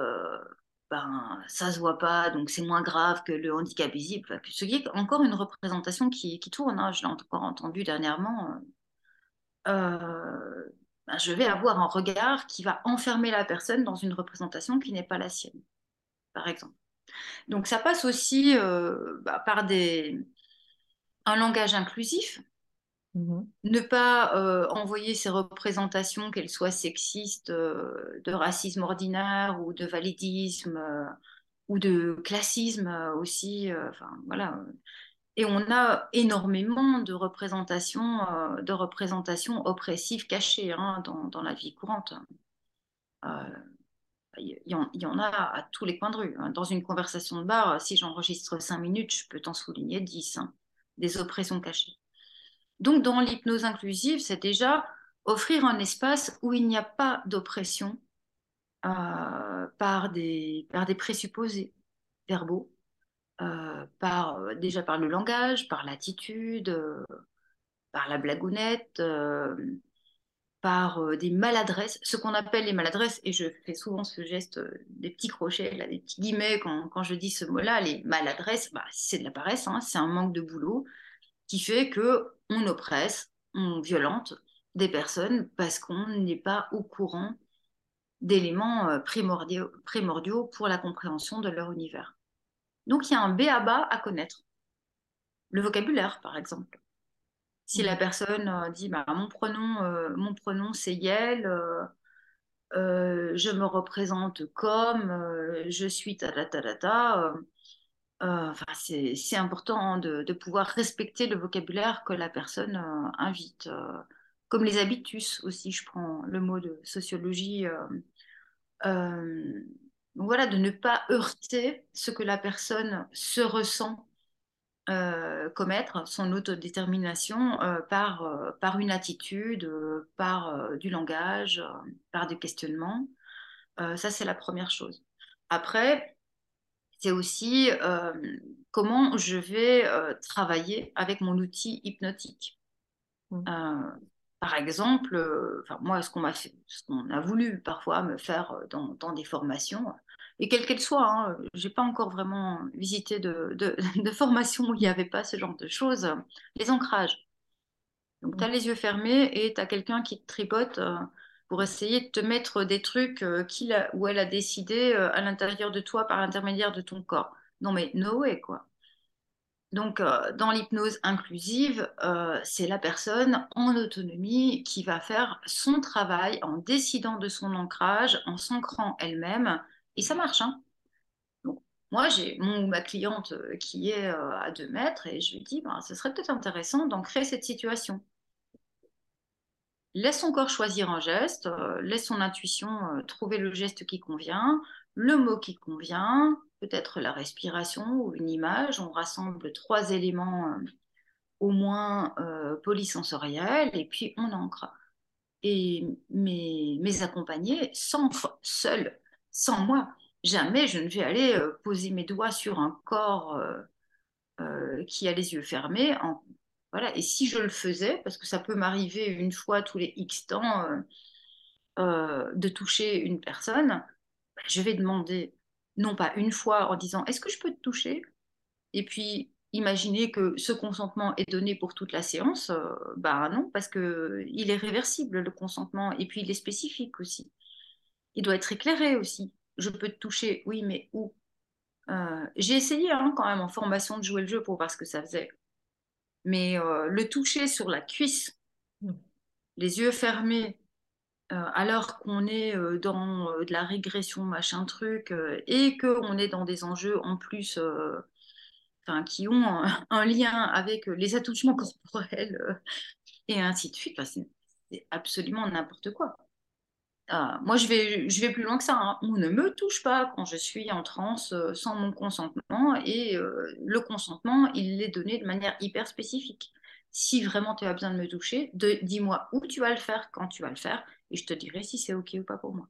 ben, ça se voit pas, donc c'est moins grave que le handicap visible. Ce qui est encore une représentation qui, tourne, hein, je l'ai encore entendu dernièrement. Ben, je vais avoir un regard qui va enfermer la personne dans une représentation qui n'est pas la sienne, par exemple. Donc ça passe aussi euh, bah, par des... un langage inclusif, Mmh. Ne pas euh, envoyer ces représentations, qu'elles soient sexistes, euh, de racisme ordinaire ou de validisme ou de classisme aussi. Enfin voilà. Et on a énormément de représentations, de représentations oppressives cachées hein, dans, la vie courante. Il y, y, en a à tous les coins de rue. Hein. Dans une conversation de bar, si j'enregistre 5 minutes, je peux t'en souligner 10, hein, des oppressions cachées. Donc, dans l'hypnose inclusive, c'est déjà offrir un espace où il n'y a pas d'oppression euh, par des présupposés verbaux, euh, par, euh, déjà par le langage, par l'attitude, euh, par la blagounette, par des maladresses, ce qu'on appelle les maladresses, et je fais souvent ce geste des petits crochets, des petits guillemets quand, quand je dis ce mot-là, les maladresses, bah, c'est de la paresse, hein, c'est un manque de boulot qui fait que on oppresse, on violente des personnes parce qu'on n'est pas au courant d'éléments primordiaux pour la compréhension de leur univers. Donc il y a un B à bas à connaître. Le vocabulaire, par exemple. Si la mmh. personne euh, dit bah, mon pronom, euh, mon pronom c'est Yel, euh, je me représente comme, je suis ta ta ta ta, enfin, c'est important de, de, pouvoir respecter le vocabulaire que la personne invite. Comme les habitus aussi, je prends le mot de sociologie. Donc voilà, de ne pas heurter ce que la personne se ressent commettre, son autodétermination, par, par une attitude, par du langage, par des questionnements. ça, c'est la première chose. Après, c'est aussi euh, comment je vais euh, travailler avec mon outil hypnotique. Mmh. Euh, par exemple, euh, moi, ce qu'on qu'on a voulu parfois me faire euh, dans, dans des formations, et quelles qu'elles soient, hein, j'ai pas encore vraiment visité de, de, de formation où il n'y avait pas ce genre de choses, les ancrages. Donc, tu as mmh. les yeux fermés et tu as quelqu'un qui te tripote pour essayer de te mettre des trucs euh, qu'il a, où elle a décidé euh, à l'intérieur de toi par l'intermédiaire de ton corps. Non mais no way quoi. Donc euh, dans l'hypnose inclusive, euh, c'est la personne en autonomie qui va faire son travail en décidant de son ancrage, en s'ancrant elle-même, et ça marche. Hein moi, j'ai ma cliente euh, qui est euh, à deux mètres et je lui dis, ben, ce serait peut-être intéressant d'ancrer cette situation laisse son corps choisir un geste, euh, laisse son intuition trouver le geste qui convient, le mot qui convient, peut-être la respiration ou une image. On rassemble trois éléments au moins polysensoriels et puis on ancre. Et mes, mes accompagnés s'ancrent seuls, sans moi. Jamais je ne vais aller poser mes doigts sur un corps qui a les yeux fermés voilà. Et si je le faisais, parce que ça peut m'arriver une fois tous les X temps euh, euh, de toucher une personne, bah, je vais demander, non pas une fois en disant est-ce que je peux te toucher? Et puis imaginer que ce consentement est donné pour toute la séance, euh, bah non, parce que il est réversible le consentement et puis il est spécifique aussi. Il doit être éclairé aussi. Je peux te toucher, oui, mais où? Euh, J'ai essayé hein, quand même en formation de jouer le jeu pour voir ce que ça faisait mais euh, le toucher sur la cuisse, mm. les yeux fermés, euh, alors qu'on est euh, dans euh, de la régression, machin truc, et qu'on est dans des enjeux en plus qui ont un, un, lien avec les attouchements corporels et ainsi de suite, c'est absolument n'importe quoi. Euh, moi, je vais, je vais plus loin que ça. Hein. On ne me touche pas quand je suis en transe euh, sans mon consentement. Et euh, le consentement, il est donné de manière hyper spécifique. Si vraiment tu as besoin de me toucher, dis-moi où tu vas le faire, quand tu vas le faire, et je te dirai si c'est OK ou pas pour moi.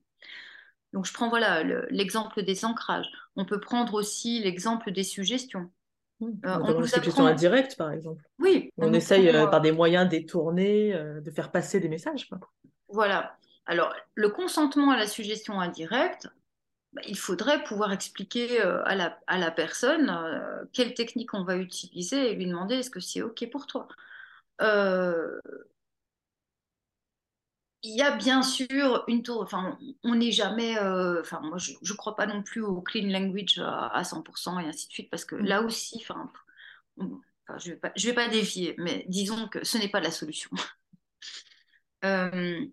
Donc, je prends voilà l'exemple des ancrages. On peut prendre aussi l'exemple des suggestions. Euh, on nous suggestions indirectes, par exemple. Oui. On, essaye euh, par des moyens détournés euh, de faire passer des messages. Voilà. Alors, le consentement à la suggestion indirecte, bah, il faudrait pouvoir expliquer à, la, à, la, personne quelle technique on va utiliser et lui demander est-ce que c'est OK pour toi. il y a bien sûr une tour, enfin, on n'est jamais, euh, enfin, moi, je ne crois pas non plus au clean language à, 100% et ainsi de suite, parce que mm. là aussi, enfin, je ne vais, pas, vais pas défier, mais disons que ce n'est pas la solution. Euh,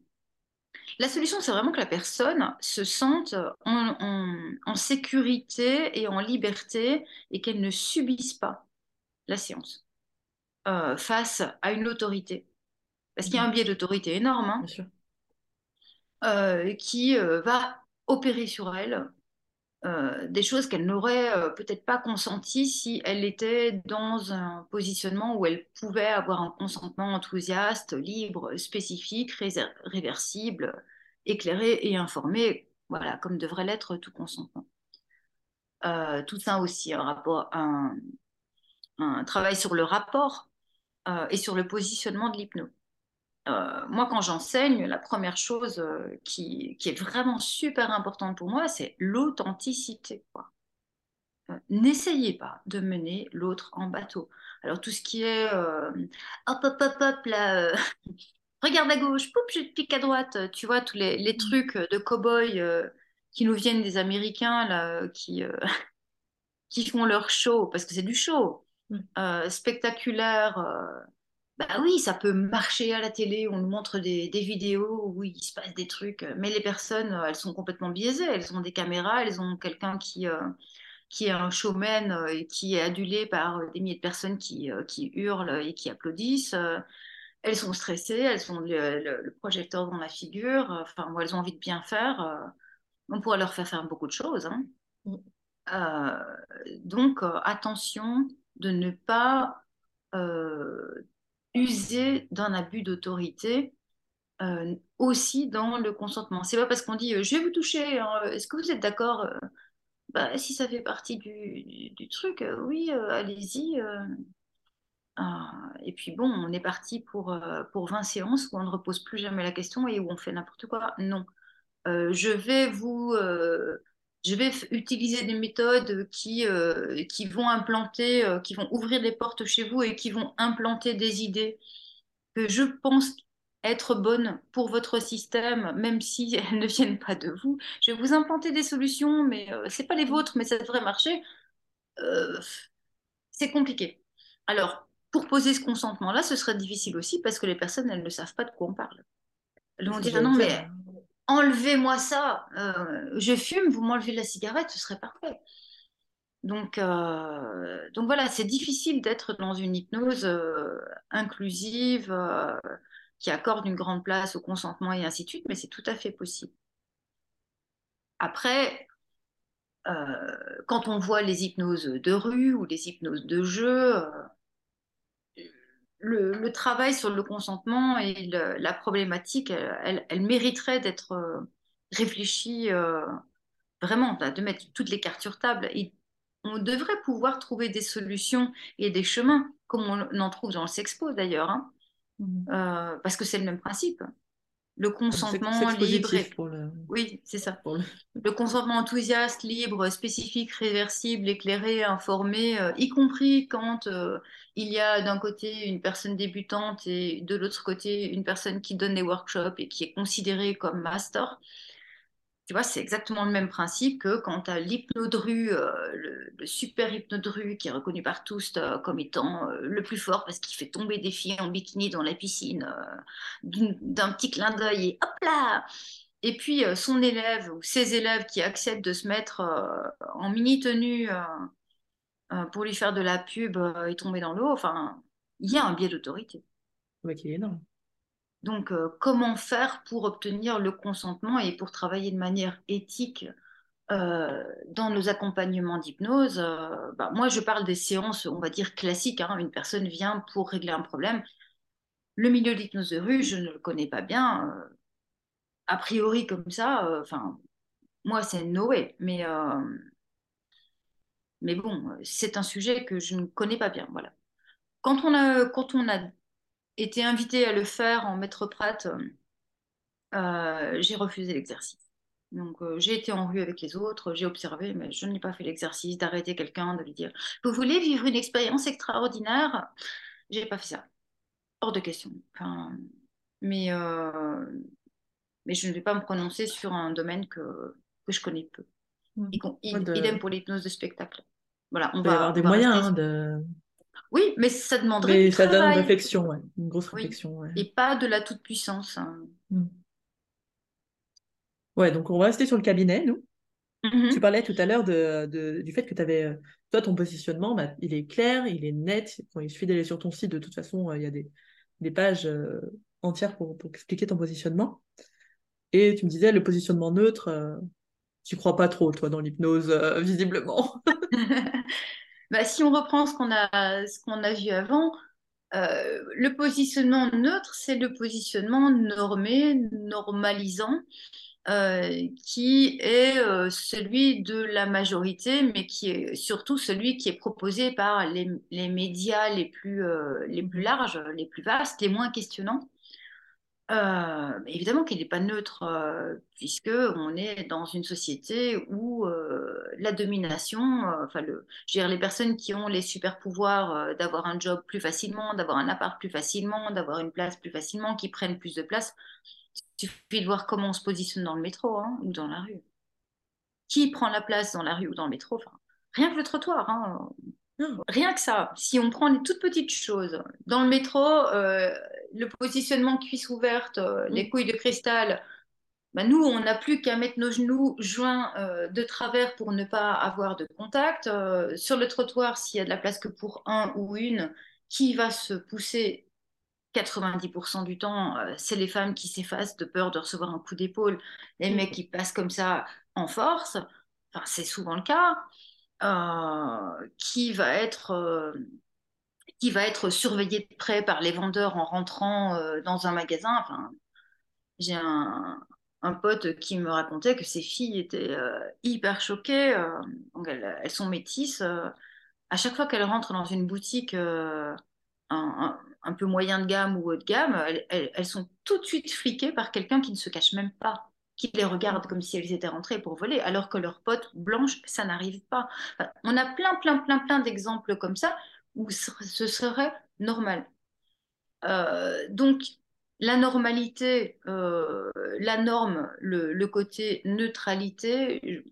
la solution, c'est vraiment que la personne se sente en, sécurité et en liberté et qu'elle ne subisse pas la séance euh, face à une autorité. Parce qu'il y a un biais d'autorité énorme. Hein. Euh, qui euh, va opérer sur elle euh, des choses qu'elle n'aurait peut-être pas consenties si elle était dans un positionnement où elle pouvait avoir un consentement enthousiaste, libre, spécifique, réversible, éclairé et informé, voilà, comme devrait l'être tout consentement. tout ça aussi, un, rapport, un travail sur le rapport et sur le positionnement de l'hypnose. Euh, moi, quand j'enseigne, la première chose euh, qui, est vraiment super importante pour moi, c'est l'authenticité. Euh, n'essayez pas de mener l'autre en bateau. Alors, tout ce qui est hop, hop, hop, hop, là, regarde à gauche, poup, je te pique à droite, tu vois, tous les, mm. trucs de cow-boy qui nous viennent des Américains, là, qui, qui font leur show, parce que c'est du show, mm. spectaculaire bah oui, ça peut marcher à la télé, on nous montre des, vidéos où il se passe des trucs, mais les personnes, euh, elles sont complètement biaisées. Elles ont des caméras, elles ont quelqu'un qui, euh, qui est un showman euh, et qui est adulé par des milliers de personnes qui, qui hurlent et qui applaudissent. elles sont stressées, elles ont le, projecteur dans la figure, enfin, elles ont envie de bien faire. on pourrait leur faire faire beaucoup de choses. Hein. Mm. donc, attention de ne pas user d'un abus d'autorité euh, aussi dans le consentement. C'est pas parce qu'on dit euh, je vais vous toucher, hein, est-ce que vous êtes d'accord euh, bah, Si ça fait partie du, du, truc, oui, allez-y. et puis bon, on est parti pour, pour 20 séances où on ne repose plus jamais la question et où on fait n'importe quoi. Non. je vais vous je vais utiliser des méthodes qui, euh, qui vont implanter, euh, qui vont ouvrir les portes chez vous et qui vont implanter des idées que je pense être bonnes pour votre système, même si elles ne viennent pas de vous. Je vais vous implanter des solutions, mais euh, ce n'est pas les vôtres, mais ça devrait marcher. c'est compliqué. Alors, pour poser ce consentement-là, ce serait difficile aussi parce que les personnes, elles ne savent pas de quoi on parle. Elles vont dire, non, mais enlevez-moi ça, euh, je fume, vous m'enlevez la cigarette, ce serait parfait. Donc, euh, voilà, c'est difficile d'être dans une hypnose euh, inclusive qui accorde une grande place au consentement et ainsi de suite, mais c'est tout à fait possible. Après, quand on voit les hypnoses de rue ou les hypnoses de jeu, le, travail sur le consentement et la problématique, elle, mériterait d'être euh, réfléchie euh, vraiment, de mettre toutes les cartes sur table. Et on devrait pouvoir trouver des solutions et des chemins, comme on en trouve dans le Sexpo d'ailleurs, hein. mmh. euh, parce que c'est le même principe le consentement libre. Oui, c'est ça. Le... consentement enthousiaste, libre, spécifique, réversible, éclairé, informé, euh, y compris quand euh, il y a d'un côté une personne débutante et de l'autre côté une personne qui donne des workshops et qui est considérée comme master. Tu vois, c'est exactement le même principe que quand tu as l'hypnodru, euh, le, super hypnodru qui est reconnu par tous euh, comme étant euh, le plus fort parce qu'il fait tomber des filles en bikini dans la piscine d'un petit clin d'œil et hop là Et puis son élève ou ses élèves qui acceptent de se mettre en mini tenue pour lui faire de la pub et tomber dans l'eau, enfin, il y a un biais d'autorité. Oui, qui est énorme. Donc, euh, comment faire pour obtenir le consentement et pour travailler de manière éthique euh, dans nos accompagnements d'hypnose euh, bah, Moi, je parle des séances, on va dire classiques. Hein. Une personne vient pour régler un problème. Le milieu de de rue, je ne le connais pas bien. a priori, comme ça, enfin, moi, c'est Noé, mais, mais bon, c'est un sujet que je ne connais pas bien. Voilà. Quand on a, quand on a été invité à le faire en maître prate, euh, j'ai refusé l'exercice. Donc, euh, j'ai été en rue avec les autres, j'ai observé, mais je n'ai pas fait l'exercice d'arrêter quelqu'un, de lui dire Vous voulez vivre une expérience extraordinaire? J'ai pas fait ça. Hors de question. Enfin, mais, euh, mais je ne vais pas me prononcer sur un domaine que, que je connais peu. Mm. De- Idem pour l'hypnose de spectacle. Voilà, on Il y va, avoir des moyens rester- hein, de... Oui, mais ça demanderait Mais ça donne une réflexion, ouais. Une grosse Oui. réflexion, ouais. et pas de la toute-puissance. hein. Mm. Ouais, donc on va rester sur le cabinet, nous. Mhm. Tu parlais tout à l'heure de, de- du fait que tu avais, toi, ton positionnement, bah, il est clair, il est net. Quand il suffit d'aller sur ton site, de toute façon, euh, il y a des, des pages euh, entières pour, pour expliquer ton positionnement. Et tu me disais, le positionnement neutre, euh, tu crois pas trop, toi, dans l'hypnose, euh, visiblement. Bah, si on reprend ce qu'on a, vu avant, euh, le positionnement neutre, c'est le positionnement normé, normalisant, euh, qui est euh, celui de la majorité, mais qui est surtout celui qui est proposé par les, médias les plus larges, les plus vastes, les moins questionnants. Euh, évidemment qu'il n'est pas neutre, euh, puisque on est dans une société où euh, la domination, euh, enfin le, je veux dire, les personnes qui ont les super pouvoirs d'avoir un job plus facilement, d'avoir un appart plus facilement, d'avoir une place plus facilement, qui prennent plus de place, il suffit de voir comment on se positionne dans le métro hein, ou dans la rue. Qui prend la place dans la rue ou dans le métro Rien que le trottoir. hein. Rien que ça, si on prend les toutes petites choses, dans le métro, euh, le positionnement cuisse ouverte, euh, les Mm. couilles de cristal, bah, nous, on n'a plus qu'à mettre nos genoux joints euh, de travers pour ne pas avoir de contact. Sur le trottoir, s'il y a de la place que pour un ou une, qui va se pousser 90% du temps, c'est les femmes qui s'effacent de peur de recevoir un coup d'épaule, les Mm. mecs qui passent comme ça en force, enfin, c'est souvent le cas, qui va être, euh, qui va être surveillé de près par les vendeurs en rentrant euh, dans un magasin. J'ai un, pote qui me racontait que ses filles étaient euh, hyper choquées, euh, elles, sont métisses. euh, à chaque fois qu'elles rentrent dans une boutique euh, un, peu moyen de gamme ou haut de gamme, elles, elles- elles sont tout de suite fliquées par quelqu'un qui ne se cache même pas, qui les regarde comme si elles étaient rentrées pour voler, alors que leurs potes blanches, ça n'arrive pas. On a plein, plein, plein, plein d'exemples comme ça où ce serait normal. Euh, donc, la normalité, euh, la norme, le, le côté neutralité,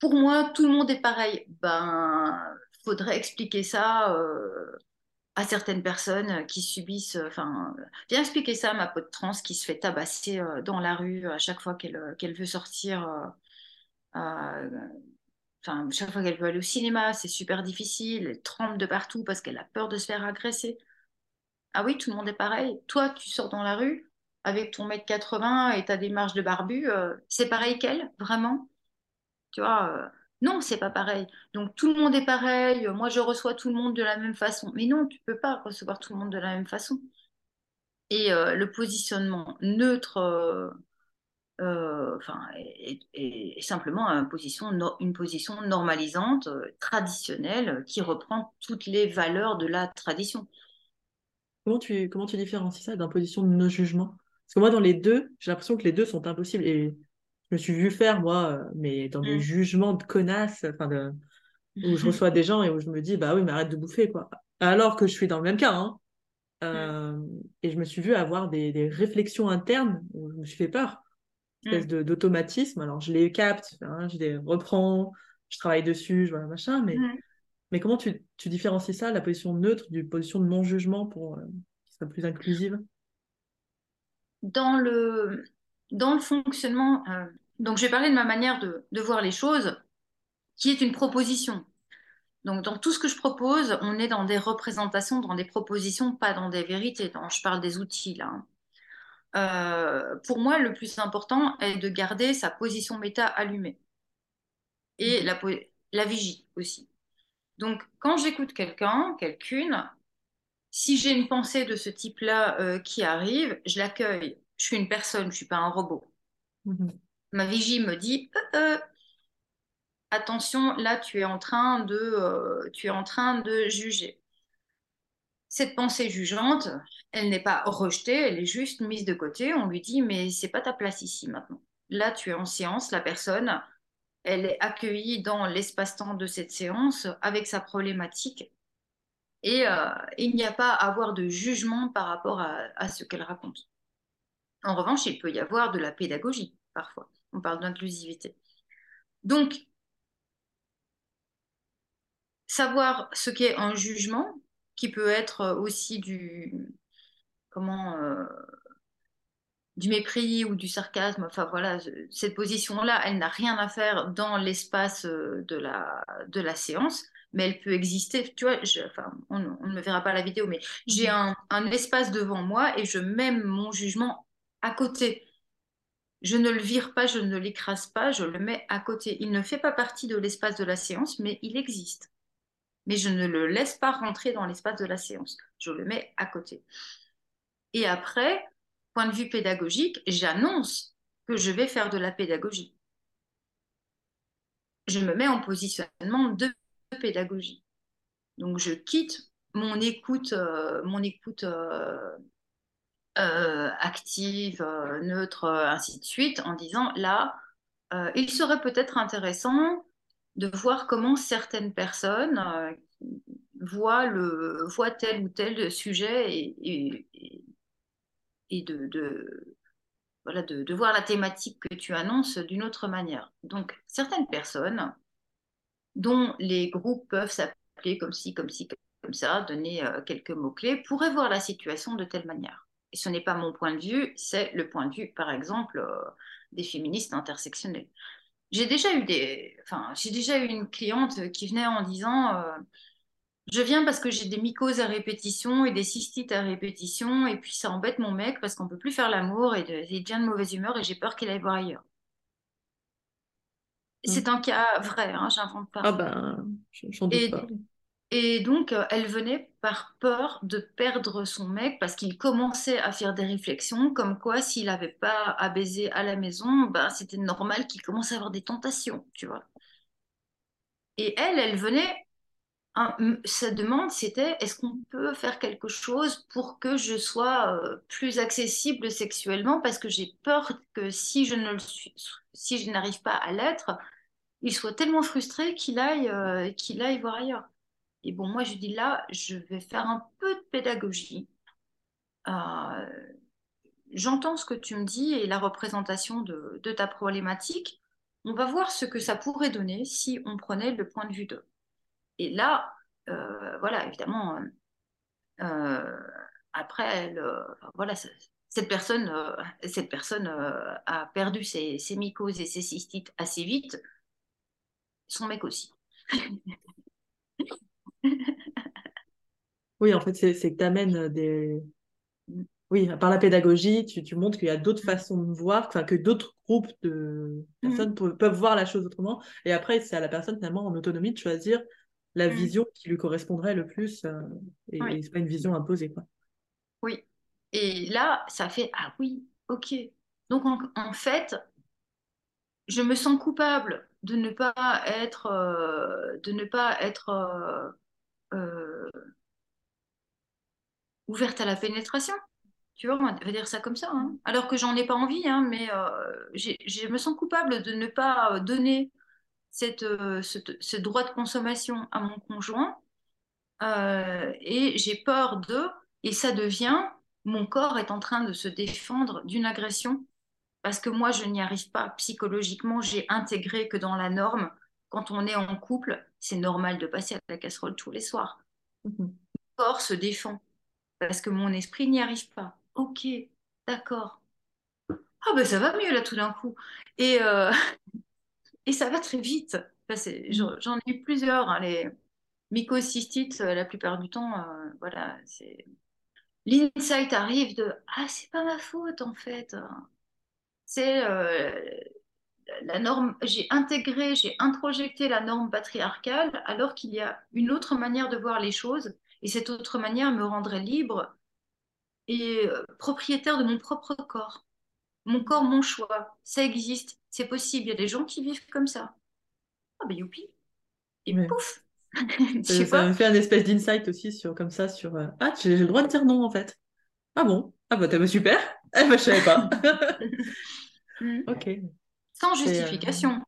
pour moi, tout le monde est pareil. Ben, faudrait expliquer ça euh, à certaines personnes qui subissent. Enfin, viens expliquer ça à ma pote trans qui se fait tabasser euh, dans la rue à chaque fois qu'elle euh, veut sortir. euh, euh, Enfin, chaque fois qu'elle veut aller au cinéma, c'est super difficile. Elle tremble de partout parce qu'elle a peur de se faire agresser. Ah oui, tout le monde est pareil. Toi, tu sors dans la rue avec ton mètre 80 et ta démarche de barbu, euh, c'est pareil qu'elle, vraiment? Tu vois, euh, non, c'est pas pareil. Donc tout le monde est pareil. Moi, je reçois tout le monde de la même façon. Mais non, tu peux pas recevoir tout le monde de la même façon. Et euh, le positionnement neutre, euh, euh, est, simplement une position, normalisante, traditionnelle, qui reprend toutes les valeurs de la tradition. Comment tu, comment tu différencies ça d'un position de non-jugement? Parce que moi, dans les deux, j'ai l'impression que les deux sont impossibles. Je me suis vue faire, moi, euh, mais dans des Mm. jugements de connasses, enfin, de, où je reçois des gens et où je me dis, bah oui, mais arrête de bouffer, quoi. Alors que je suis dans le même cas, hein. Euh, et je me suis vue avoir des, des réflexions internes où je me suis fait peur, une espèce Mm. de, d'automatisme. Alors, je les capte, hein, je les reprends, je travaille dessus, je vois machin, mais, mais comment tu, tu différencies ça, la position neutre, du position de non-jugement pour euh, qui soit plus inclusive? dans le, dans le fonctionnement, euh, donc je vais parler de ma manière de, voir les choses, qui est une proposition. Donc dans tout ce que je propose, on est dans des représentations, dans des propositions, pas dans des vérités. Dans- je parle des outils là. hein. Euh, pour moi, le plus important est de garder sa position méta allumée et la, la vigie aussi. Donc quand j'écoute quelqu'un, quelqu'une, si j'ai une pensée de ce type-là euh, qui arrive, je l'accueille. Je suis une personne, je suis pas un robot. Mhm. ma vigie me dit euh, attention, là tu es en train de, tu es en train de juger. Cette pensée jugeante, elle n'est pas rejetée, elle est juste mise de côté. On lui dit mais c'est pas ta place ici maintenant. Là tu es en séance, la personne, elle est accueillie dans l'espace-temps de cette séance avec sa problématique et euh, il n'y a pas à avoir de jugement par rapport à, ce qu'elle raconte. En revanche, il peut y avoir de la pédagogie parfois. On parle d'inclusivité. Donc, savoir ce qu'est un jugement, qui peut être aussi du comment euh, du mépris ou du sarcasme. Enfin voilà, cette position-là, elle n'a rien à faire dans l'espace euh, de la, de la séance, mais elle peut exister. Tu vois, enfin, on, ne me verra pas la vidéo, mais j'ai mhm. un, espace devant moi et je mets mon jugement à côté. Je ne le vire pas, je ne l'écrase pas, je le mets à côté. Il ne fait pas partie de l'espace de la séance, mais il existe. Mais je ne le laisse pas rentrer dans l'espace de la séance. Je le mets à côté. Et après, point de vue pédagogique, j'annonce que je vais faire de la pédagogie. Je me mets en positionnement de pédagogie. Donc je quitte mon écoute, euh, mon écoute euh, euh, active, neutre, ainsi de suite, en disant là, il serait peut-être intéressant de voir comment certaines personnes voient, le, voient tel ou tel sujet et, et de, voilà, de, voir la thématique que tu annonces d'une autre manière. Donc, certaines personnes dont les groupes peuvent s'appeler comme ci, comme ci, comme ça, donner euh, quelques mots-clés, pourraient voir la situation de telle manière. Ce n'est pas mon point de vue, c'est le point de vue, par exemple, euh, des féministes intersectionnelles. J'ai déjà eu des, enfin, j'ai déjà eu une cliente qui venait en disant, euh, je viens parce que j'ai des mycoses à répétition et des cystites à répétition, et puis ça embête mon mec parce qu'on peut plus faire l'amour et il devient de mauvaise humeur et j'ai peur qu'il aille voir ailleurs. C'est mm. un cas vrai, hein, j'invente pas. Ah ben, j'en doute et, pas. Et donc, euh, elle venait par peur de perdre son mec parce qu'il commençait à faire des réflexions comme quoi s'il n'avait pas à baiser à la maison, ben, c'était normal qu'il commence à avoir des tentations, tu vois. Et elle, elle venait sa demande, c'était est-ce qu'on peut faire quelque chose pour que je sois euh, plus accessible sexuellement? Parce que j'ai peur que si je ne si je n'arrive pas à l'être, il soit tellement frustré qu'il aille, euh, qu'il aille voir ailleurs. Et bon, moi je dis là, je vais faire un peu de pédagogie. Euh, j'entends ce que tu me dis et la représentation de, ta problématique. On va voir ce que ça pourrait donner si on prenait le point de vue d'eux. Et là, euh, voilà, évidemment, euh, après, voilà, cette personne, cette personne a perdu ses, mycoses et ses cystites assez vite. Son mec aussi. oui, en fait, c'est que tu amènes des. Oui, par la pédagogie, tu, tu montres qu'il y a d'autres mm. façons de voir, que d'autres groupes de mm. personnes peuvent voir la chose autrement. Et après, c'est à la personne finalement en autonomie de choisir la vision qui lui correspondrait le plus euh, et, oui. c'est pas une vision imposée quoi. Oui. Et là, ça fait ah oui, ok. Donc en, fait, je me sens coupable de ne pas être euh, de ne pas être euh, ouverte à la pénétration. Tu vois, on va dire ça comme ça. Hein. Alors que j'en ai pas envie, hein, mais je me sens coupable de ne pas donner cette, euh, ce, droit de consommation à mon conjoint euh, et j'ai peur de, et ça devient, mon corps est en train de se défendre d'une agression parce que moi, je n'y arrive pas psychologiquement. J'ai intégré que dans la norme, quand on est en couple, c'est normal de passer à la casserole tous les soirs. Mhm. Mon corps se défend parce que mon esprit n'y arrive pas. Ok, d'accord. Ah ben ça va mieux là tout d'un coup. Et, euh, et ça va très vite. Mm. J'en ai eu plusieurs. Hein, les mycocystites, euh, la plupart du temps, euh, voilà, c'est l'insight arrive de ah c'est pas ma faute en fait. C'est euh, la norme. J'ai intégré, j'ai introjecté la norme patriarcale alors qu'il y a une autre manière de voir les choses et cette autre manière me rendrait libre et propriétaire de mon propre corps. Mon corps, mon choix, ça existe c'est possible. Il y a des gens qui vivent comme ça. Ah ben youpi. Et pouf. Ça, me fait un espèce d'insight aussi sur comme ça sur euh, ah j'ai j'ai le droit de dire non en fait. Ah bon? Ah bah t'as bah, super. Eh bah je savais pas. Mm. Ok. Sans euh, justification.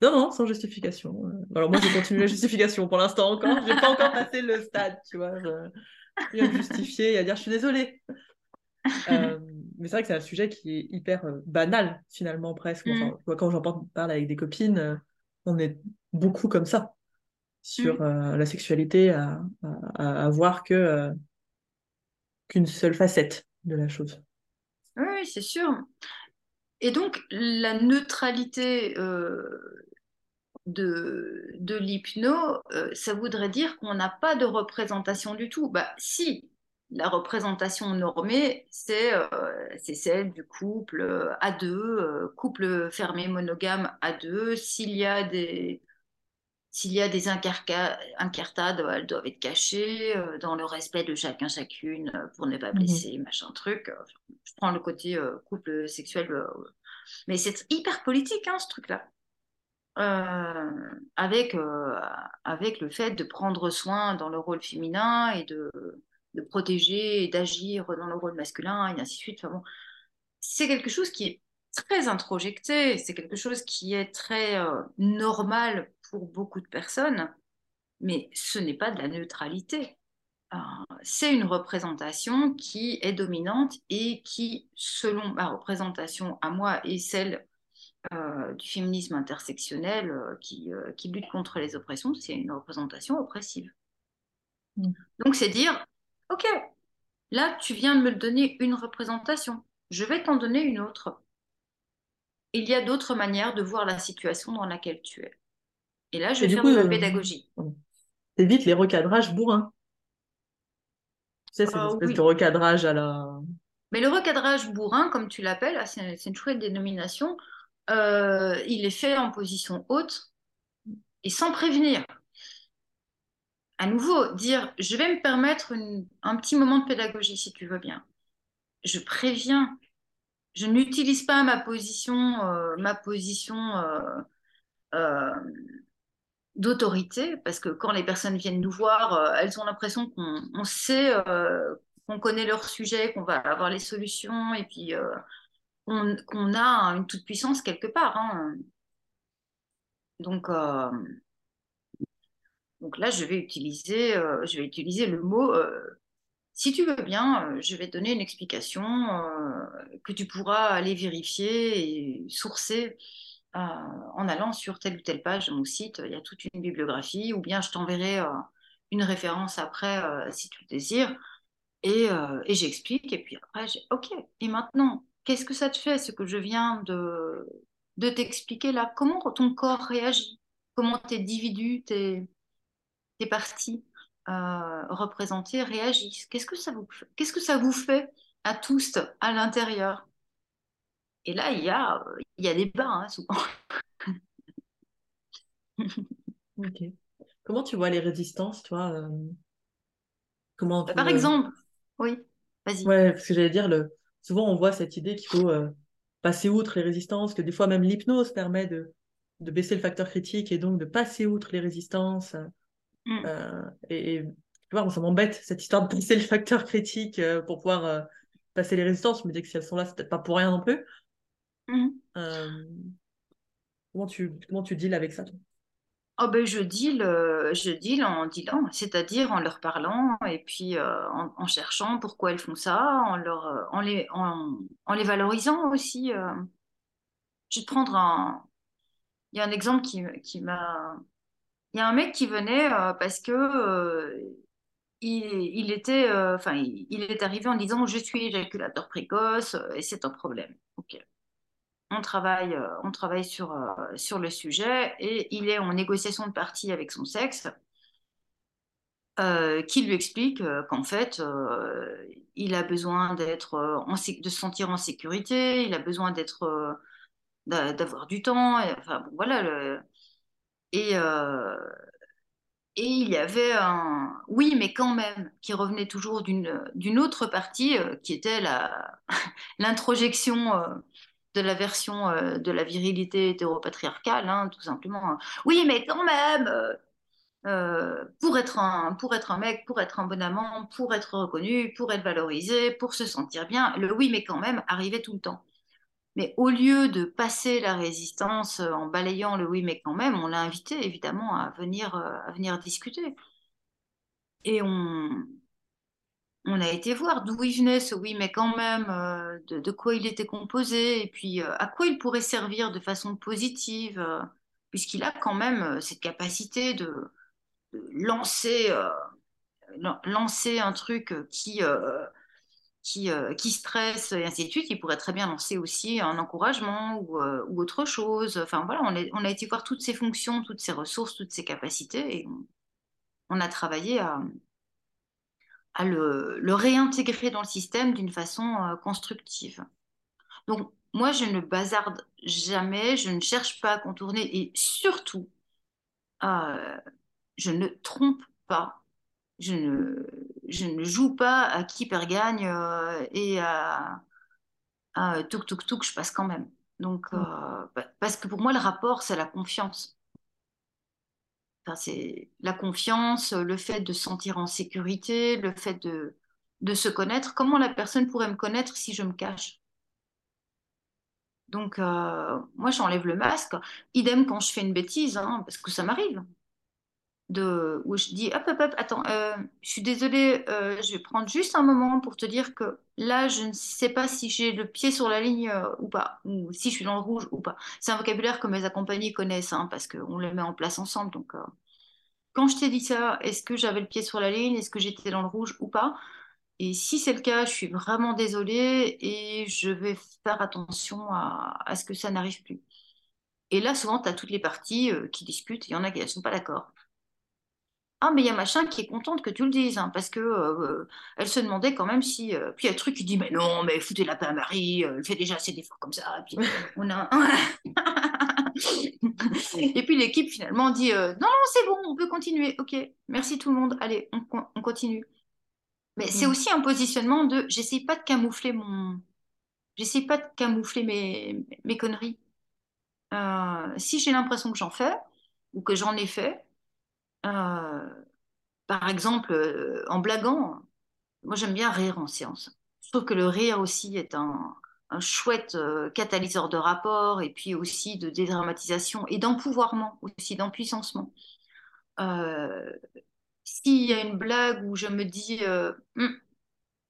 Non, non, sans justification. Euh, Alors moi, je continue la justification pour l'instant encore. J'ai pas encore passé le stade, tu vois. Je... A me justifier et à dire je suis désolée. Euh, mais c'est vrai que c'est un sujet qui est hyper euh, banal, finalement, presque. Enfin, Mm. quand j'en par- parle avec des copines, euh, on est beaucoup comme ça sur Mm. la sexualité, à, à, à voir que qu'une seule facette de la chose. Oui, c'est sûr. Et donc, la neutralité euh, de, l'hypno, euh, ça voudrait dire qu'on n'a pas de représentation du tout. Bah, si, la représentation normée, c'est euh, celle du couple à deux, couple fermé monogame à deux. S'il y a des, s'il y a des incartades, elles doivent être cachées euh, dans le respect de chacun, chacune, euh, pour ne pas Mhm. blesser, machin truc. Euh, Je prends le côté euh, couple sexuel, euh, mais c'est hyper politique, hein, ce truc-là. Avec, avec le fait de prendre soin dans le rôle féminin et de, de protéger et d'agir dans le rôle masculin, et ainsi de suite. Enfin bon, c'est quelque chose qui est très introjecté, c'est quelque chose qui est très normal pour beaucoup de personnes, mais ce n'est pas de la neutralité. Euh, c'est une représentation qui est dominante et qui, selon ma représentation à moi et celle euh, du féminisme intersectionnel euh, qui, euh, qui lutte contre les oppressions, c'est une représentation oppressive. Mm. Donc c'est dire, ok, là tu viens de me donner une représentation, je vais t'en donner une autre. Il y a d'autres manières de voir la situation dans laquelle tu es. Et là, je vais faire coup, de la euh, pédagogie. t'évites les recadrages bourrins. Tu sais, cette Euh, espèce oui. de recadrage à la... Mais le recadrage bourrin, comme tu l'appelles, ah, c'est c'est une chouette dénomination, euh, il est fait en position haute et sans prévenir. À nouveau, dire je vais me permettre une- un petit moment de pédagogie si tu veux bien. Je préviens. Je n'utilise pas ma position, euh, ma position d'autorité parce que quand les personnes viennent nous voir, euh, elles ont l'impression qu'on on sait, euh, qu'on connaît leur sujet, qu'on va avoir les solutions et puis euh, qu'on a une toute puissance quelque part. hein. Donc, euh, donc là, je vais utiliser, je vais utiliser le mot. si tu veux bien, je vais donner une explication que tu pourras aller vérifier et sourcer en allant sur telle ou telle page de mon site. Il y a toute une bibliographie, ou bien je t'enverrai euh, une référence après euh, si tu le désires. Et, euh, et j'explique. Et puis après, j'ai OK. Et maintenant, qu'est-ce que ça te fait, ce que je viens de, t'expliquer là? Comment ton corps réagit? Comment tes individus, tes, parties représentées réagissent? Qu'est-ce qu'est-ce que ça vous fait à tous à l'intérieur? Et là, il y a, il y a débat, hein, souvent. Ok. Comment tu vois les résistances, toi euh, Comment Par le... exemple, oui, vas-y. Ouais, parce que j'allais dire, le... souvent on voit cette idée qu'il faut euh, passer outre les résistances, que des fois même l'hypnose permet de, de baisser le facteur critique et donc de passer outre les résistances. Mm. Euh, et, et, tu vois, ça m'embête cette histoire de passer le facteur critique euh, pour pouvoir euh, passer les résistances. Je me dis que si elles sont là, c'est peut-être pas pour rien non plus. Mm. Euh, comment tu, comment tu deals avec ça, toi? Oh ben je deal, euh, je deal en dealant, c'est-à-dire en leur parlant et puis euh, en, en cherchant pourquoi elles font ça, en, leur, en, les, en, en les valorisant aussi. Je vais te prendre un... Il y a un exemple qui, qui m'a... Il y a un mec qui venait parce que il, il était, enfin, il, il est arrivé en disant je suis éjaculateur précoce et c'est un problème. Ok. On travaille, euh, on travaille sur, euh, sur le sujet et il est en négociation de partie avec son sexe euh, qui lui explique qu'en fait, il a besoin d'être, de se sentir en sécurité, il a besoin d'être, d'a- d'avoir du temps. et- enfin, bon, voilà. et, et il y avait un oui, mais quand même, qui revenait toujours d'une autre partie qui était l'introjection. De la version euh, de la virilité hétéropatriarcale, hein, tout simplement. Oui, mais quand même, euh, euh, pour, être un, pour être un mec, pour être un bon amant, pour être reconnu, pour être valorisé, pour se sentir bien, le oui, mais quand même arrivait tout le temps. Mais au lieu de passer la résistance en balayant le oui, mais quand même, on l'a invité évidemment à venir, à venir discuter. Et on, on a été voir d'où il venait ce oui, mais quand même, euh, de, quoi il était composé, et puis euh, à quoi il pourrait servir de façon positive, euh, puisqu'il a quand même cette capacité de, lancer, lancer un truc qui, qui, qui stresse, et ainsi de suite. Il pourrait très bien lancer aussi un encouragement ou, autre chose. Enfin voilà, on a, été voir toutes ses fonctions, toutes ses ressources, toutes ses capacités, et on a travaillé à à le, réintégrer dans le système d'une façon euh, constructive. Donc, moi, je ne bazarde jamais, je ne cherche pas à contourner et surtout, euh, je ne trompe pas. Je ne, je ne joue pas à qui perd gagne euh, et à, à touk touk touk, je passe quand même. Donc, bah, parce que pour moi, le rapport, c'est la confiance c'est la confiance, le fait de se sentir en sécurité, le fait de, de se connaître. Comment la personne pourrait me connaître si je me cache? Donc, euh, moi, j'enlève le masque. Idem quand je fais une bêtise, hein, parce que ça m'arrive. Où je dis, hop, hop, hop, attends, euh, je suis désolée, euh, je vais prendre juste un moment pour te dire que là, je ne sais pas si j'ai le pied sur la ligne ou pas, ou si je suis dans le rouge ou pas. C'est un vocabulaire que mes accompagnés connaissent, hein, parce qu'on le met en place ensemble. Donc, quand je t'ai dit ça, est-ce que j'avais le pied sur la ligne Est-ce que j'étais dans le rouge ou pas? Et si c'est le cas, je suis vraiment désolée et je vais faire attention à, ce que ça n'arrive plus. Et là, souvent, tu as toutes les parties euh, qui discutent, il y en a qui ne sont pas d'accord. Ah, mais il y a machin qui est contente que tu le dises, hein, parce que euh, elle se demandait quand même si. Euh, puis il y a le truc qui dit Mais non, mais foutez la paix à Marie, elle fait déjà assez d'efforts comme ça. Puis on a. Et puis l'équipe finalement dit euh, non, non, c'est bon, on peut continuer. Ok, merci tout le monde. Allez, on, continue. Mais c'est mm. aussi un positionnement de j'essaye pas de camoufler mon. J'essaye pas de camoufler mes, mes conneries. Euh, si j'ai l'impression que j'en fais ou que j'en ai fait, euh, par exemple, en blaguant, moi j'aime bien rire en séance. Je trouve que le rire aussi est un, chouette euh, catalyseur de rapport et puis aussi de dédramatisation et d'empouvoirment, aussi d'empuissancement. Euh, S'il y a une blague où je me dis euh, hum,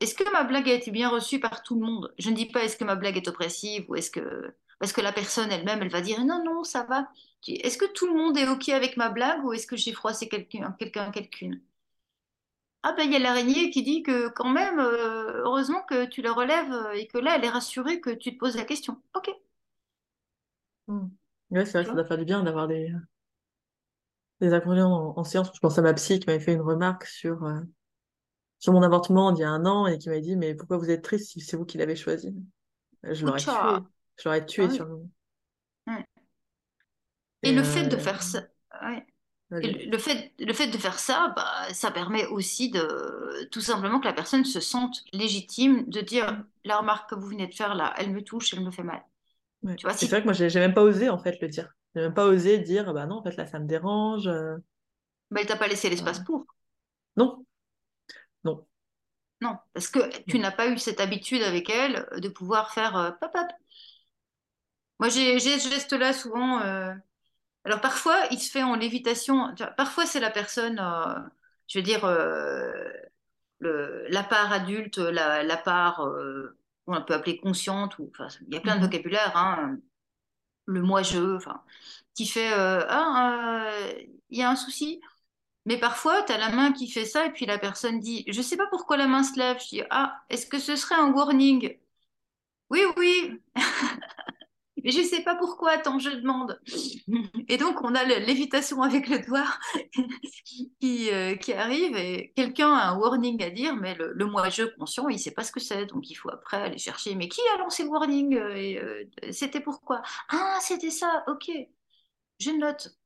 est-ce que ma blague a été bien reçue par tout le monde? Je ne dis pas est-ce que ma blague est oppressive ou est-ce que parce que la personne elle-même elle va dire non non ça va. Est-ce que tout le monde est ok avec ma blague ou est-ce que j'ai froissé quelqu'un quelqu'un quelqu'une? Ah ben il y a l'araignée qui dit que quand même, euh, heureusement que tu la relèves euh, et que là, elle est rassurée que tu te poses la question. Ok. Hmm. Ouais, c'est vrai que ça doit faire du bien d'avoir des, des en, séance. Je pense à ma psy qui m'avait fait une remarque sur, euh, sur mon avortement il y a un an et qui m'avait dit Mais pourquoi vous êtes triste si c'est vous qui l'avez choisi? Je l'aurais tué. Je l'aurais tué ah sur le Et, le fait de faire ça. Le fait, le fait de faire ça, bah, ça permet aussi de tout simplement que la personne se sente légitime de dire la remarque que vous venez de faire là, elle me touche, elle me fait mal. Tu vois, C'est vrai que moi, j'ai même pas osé en fait le dire. J'ai même pas osé dire bah non, en fait là, ça me dérange. Mais elle t'a pas laissé l'espace pour. Non. Non. Non, parce que tu n'as pas eu cette habitude avec elle de pouvoir faire euh, pop pop. Moi, j'ai ce geste-là souvent. Euh, alors parfois, il se fait en lévitation. Parfois, c'est la personne, euh, je veux dire, euh, la part adulte, la, part, on peut appeler consciente, ou, il y a plein de mhm. vocabulaire, hein, le moi-je, qui fait Ah, il y a un souci. Mais parfois, tu as la main qui fait ça, et puis la personne dit Je ne sais pas pourquoi la main se lève. Je dis Ah, est-ce que ce serait un warning? Oui, oui. Mais je ne sais pas pourquoi, tant je demande. Et donc, on a l'évitation avec le doigt qui, euh, qui arrive et quelqu'un a un warning à dire, mais le, moi-je conscient, il ne sait pas ce que c'est. Donc, il faut après aller chercher, mais qui a lancé le warning euh, et euh, C'était pourquoi? Ah, c'était ça, ok. Je note.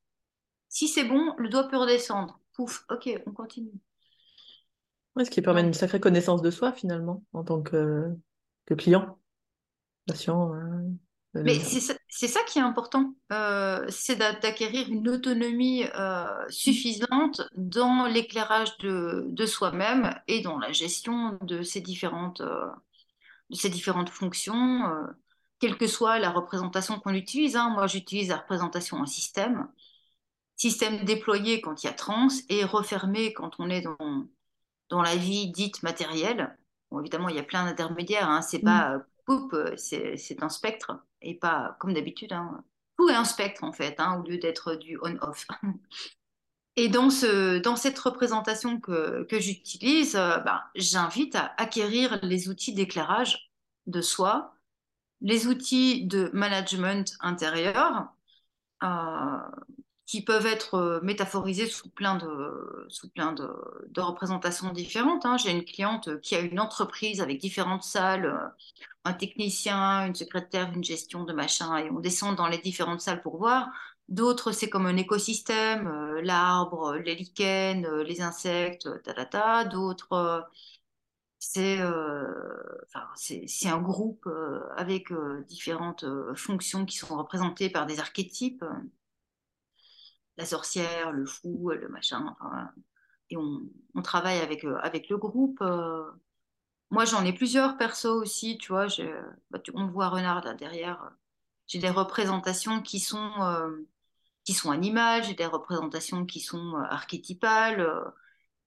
Si c'est bon, le doigt peut redescendre. Pouf, ok, on continue. ce qui permet une sacrée connaissance de soi, finalement, en tant que, client, patient Mais c'est ça, qui est important, euh, c'est d'acquérir une autonomie euh, suffisante dans l'éclairage de, de soi-même et dans la gestion de ces différentes, euh, de ces différentes fonctions, quelle que soit la représentation qu'on utilise. Hein. Moi, j'utilise la représentation en système, système déployé quand il y a trans et refermé quand on est dans, dans la vie dite matérielle. Bon, évidemment, il y a plein d'intermédiaires, hein. c'est mm. pas c'est un spectre et pas comme d'habitude. Hein. Tout est un spectre en fait, hein, au lieu d'être du on-off. Et dans, ce, dans cette représentation que, que j'utilise, euh, bah, j'invite à acquérir les outils d'éclairage de soi, les outils de management intérieur, euh, qui peuvent être euh, métaphorisés sous plein de, sous plein de, représentations différentes. Hein. J'ai une cliente qui a une entreprise avec différentes salles, euh, un technicien, une secrétaire, une gestion de machin, et on descend dans les différentes salles pour voir. D'autres, c'est comme un écosystème, euh, l'arbre, les lichens, les insectes, ta. D'autres, c'est un groupe avec différentes fonctions qui sont représentées par des archétypes la sorcière, le fou, le machin. et on, travaille avec, euh, avec le groupe. Euh. Moi, j'en ai plusieurs persos aussi, tu vois. Bah, on voit Renard derrière. J'ai des représentations qui sont, euh, qui sont animales, j'ai des représentations qui sont archétypales.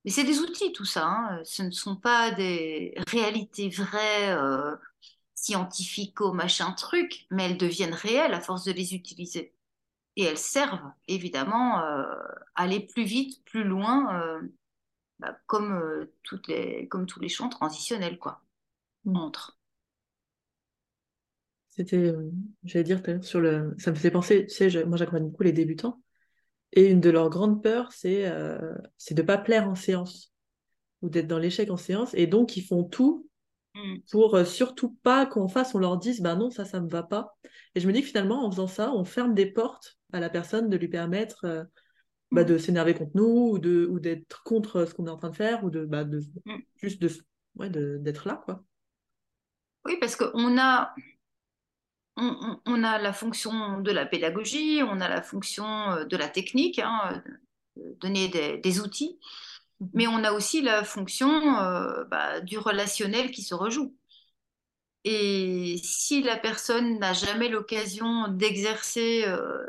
mais c'est des outils, tout ça. Hein. Ce ne sont pas des réalités vraies, scientifico, machin truc, mais elles deviennent réelles à force de les utiliser et elles servent évidemment euh, à aller plus vite, plus loin, euh, bah, comme, euh, toutes les, comme tous les champs transitionnels, quoi, mm. entre. C'était, j'allais dire, sur le, ça me faisait penser, tu sais, moi j'accompagne beaucoup les débutants, et une de leurs grandes peurs, c'est c'est de ne pas plaire en séance, ou d'être dans l'échec en séance, et donc ils font tout. Pour euh, surtout pas qu'en face on leur dise bah non ça ça me va pas et je me dis que finalement en faisant ça on ferme des portes à la personne de lui permettre euh, bah, de mm. s'énerver contre nous ou de ou d'être contre ce qu'on est en train de faire ou de, bah, de mm. juste de ouais, d'être là quoi oui parce qu'on a on, a la fonction de la pédagogie on a la fonction euh, de la technique hein, donner des outils mais on a aussi la fonction euh, bah, du relationnel qui se rejoue. Et si la personne n'a jamais l'occasion d'exercer euh,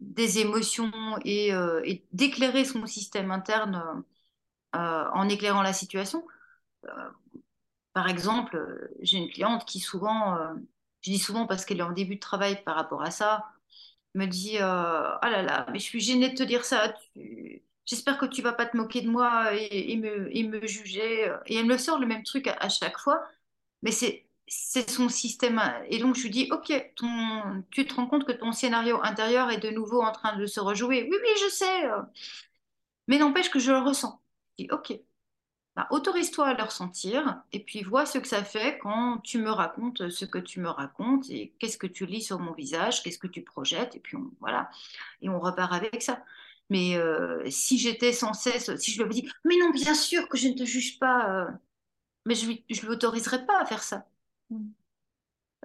des émotions euh, et, d'éclairer son système interne en éclairant la situation, par exemple, j'ai une cliente qui souvent, je dis souvent parce qu'elle est en début de travail par rapport à ça, me dit Ah là là, mais je suis gênée de te dire ça. J'espère que tu vas pas te moquer de moi et, me, juger. Et elle me sort le même truc à, chaque fois, mais c'est son système. Et donc je lui dis, ok, tu te rends compte que ton scénario intérieur est de nouveau en train de se rejouer. Oui, oui, je sais. Mais n'empêche que je le ressens. Je dis, ok, bah, autorise-toi à le ressentir et puis vois ce que ça fait quand tu me racontes ce que tu me racontes et qu'est-ce que tu lis sur mon visage, qu'est-ce que tu projettes et puis voilà. Et on repart avec ça. Mais euh, si j'étais sans cesse, si je lui avais dit, mais non, bien sûr que je ne te juge pas, euh, mais je ne l'autoriserais pas à faire ça. Mm.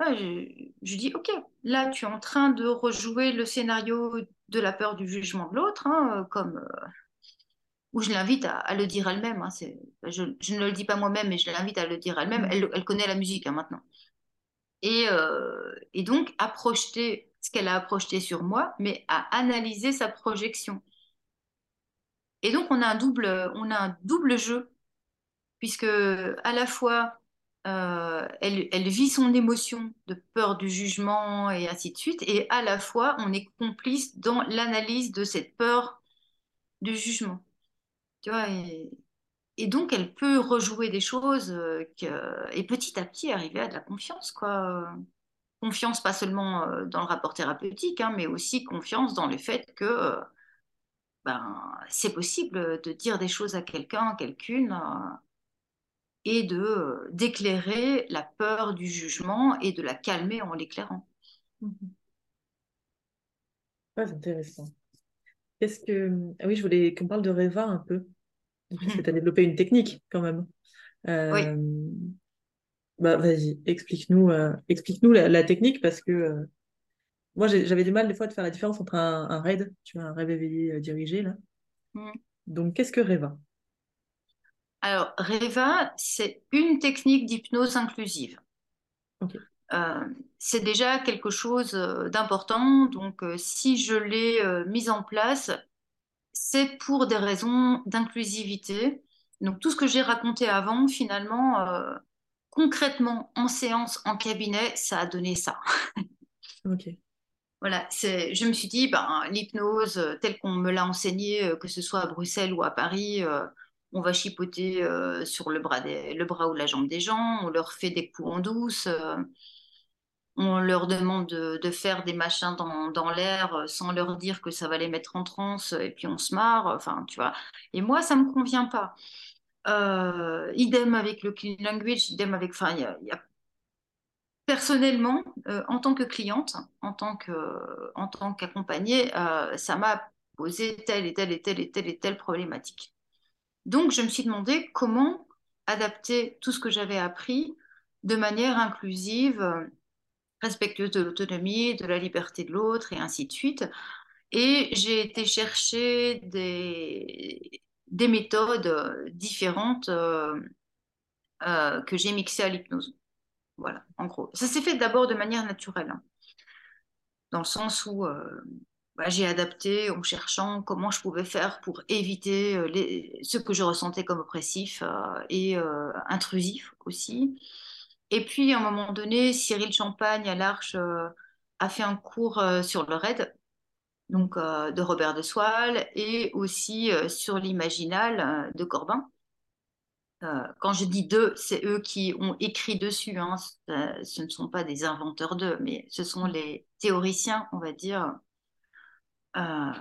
je, dis, ok, là, tu es en train de rejouer le scénario de la peur du jugement de l'autre, hein, euh, comme où je l'invite à, le dire elle-même. Hein, je, ne le dis pas moi-même, mais je l'invite à le dire elle-même. Mm. Elle, connaît la musique hein, maintenant. Et, et, donc, à projeter ce qu'elle a projeté sur moi, mais à analyser sa projection. Et donc, on a un double, on a un double jeu, puisque à la fois, euh, elle, vit son émotion de peur du jugement et ainsi de suite, et à la fois, on est complice dans l'analyse de cette peur du jugement. Tu vois, et, donc, elle peut rejouer des choses euh, et petit à petit arriver à de la confiance, quoi. Confiance pas seulement euh, dans le rapport thérapeutique, hein, mais aussi confiance dans le fait que ben, c'est possible de dire des choses à quelqu'un, quelqu'une, euh, et de d'éclairer la peur du jugement et de la calmer en l'éclairant. Mm-hmm. c'est intéressant. Qu'est-ce que ah oui, je voulais qu'on parle de Reva un peu, parce que tu as développé une technique quand même. Euh, Bah, vas-y, explique-nous euh, explique-nous la, la technique parce que euh, moi j'avais du mal des fois de faire la différence entre un, un RAID, tu vois, un rêve éveillé euh, dirigé là. Mm. Donc qu'est-ce que Reva? Alors, Reva, c'est une technique d'hypnose inclusive. Euh, c'est déjà quelque chose euh, d'important. Donc, euh, si je l'ai euh, mise en place, c'est pour des raisons d'inclusivité. Donc, tout ce que j'ai raconté avant, finalement, concrètement, en séance, en cabinet, ça a donné ça. ok. Voilà, je me suis dit, ben, l'hypnose, euh, telle qu'on me l'a enseignée, euh, que ce soit à Bruxelles ou à Paris, euh, on va chipoter sur le bras, le bras ou la jambe des gens, on leur fait des coups en douce, on leur demande de, faire des machins dans, l'air sans leur dire que ça va les mettre en transe, et puis on se marre, enfin, tu vois. Et moi, ça me convient pas. Idem avec le clean language, idem avec, enfin, il y a Personnellement, euh, en tant que cliente, en tant tant qu'accompagnée, euh, ça m'a posé telle et telle et telle et telle et telle problématique. Donc, je me suis demandé comment adapter tout ce que j'avais appris de manière inclusive, euh, respectueuse de l'autonomie, de la liberté de l'autre et ainsi de suite. Et j'ai été chercher des, des méthodes euh, différentes euh, euh, que j'ai mixées à l'hypnose. Voilà, en gros. Ça s'est fait d'abord de manière naturelle. hein. dans le sens où euh, bah, j'ai adapté en cherchant comment je pouvais faire pour éviter euh, les- ce que je ressentais comme oppressif euh, et intrusif aussi. Et puis, à un moment donné, Cyril Champagne à l'Arche a fait un cours sur le RAID, donc de Robert de Soile, et aussi sur l'Imaginal de Corbin. Euh, quand je dis d'eux, c'est eux qui ont écrit dessus. hein. Ce ce ne sont pas des inventeurs d'eux, mais ce sont les théoriciens, on va dire, Euh,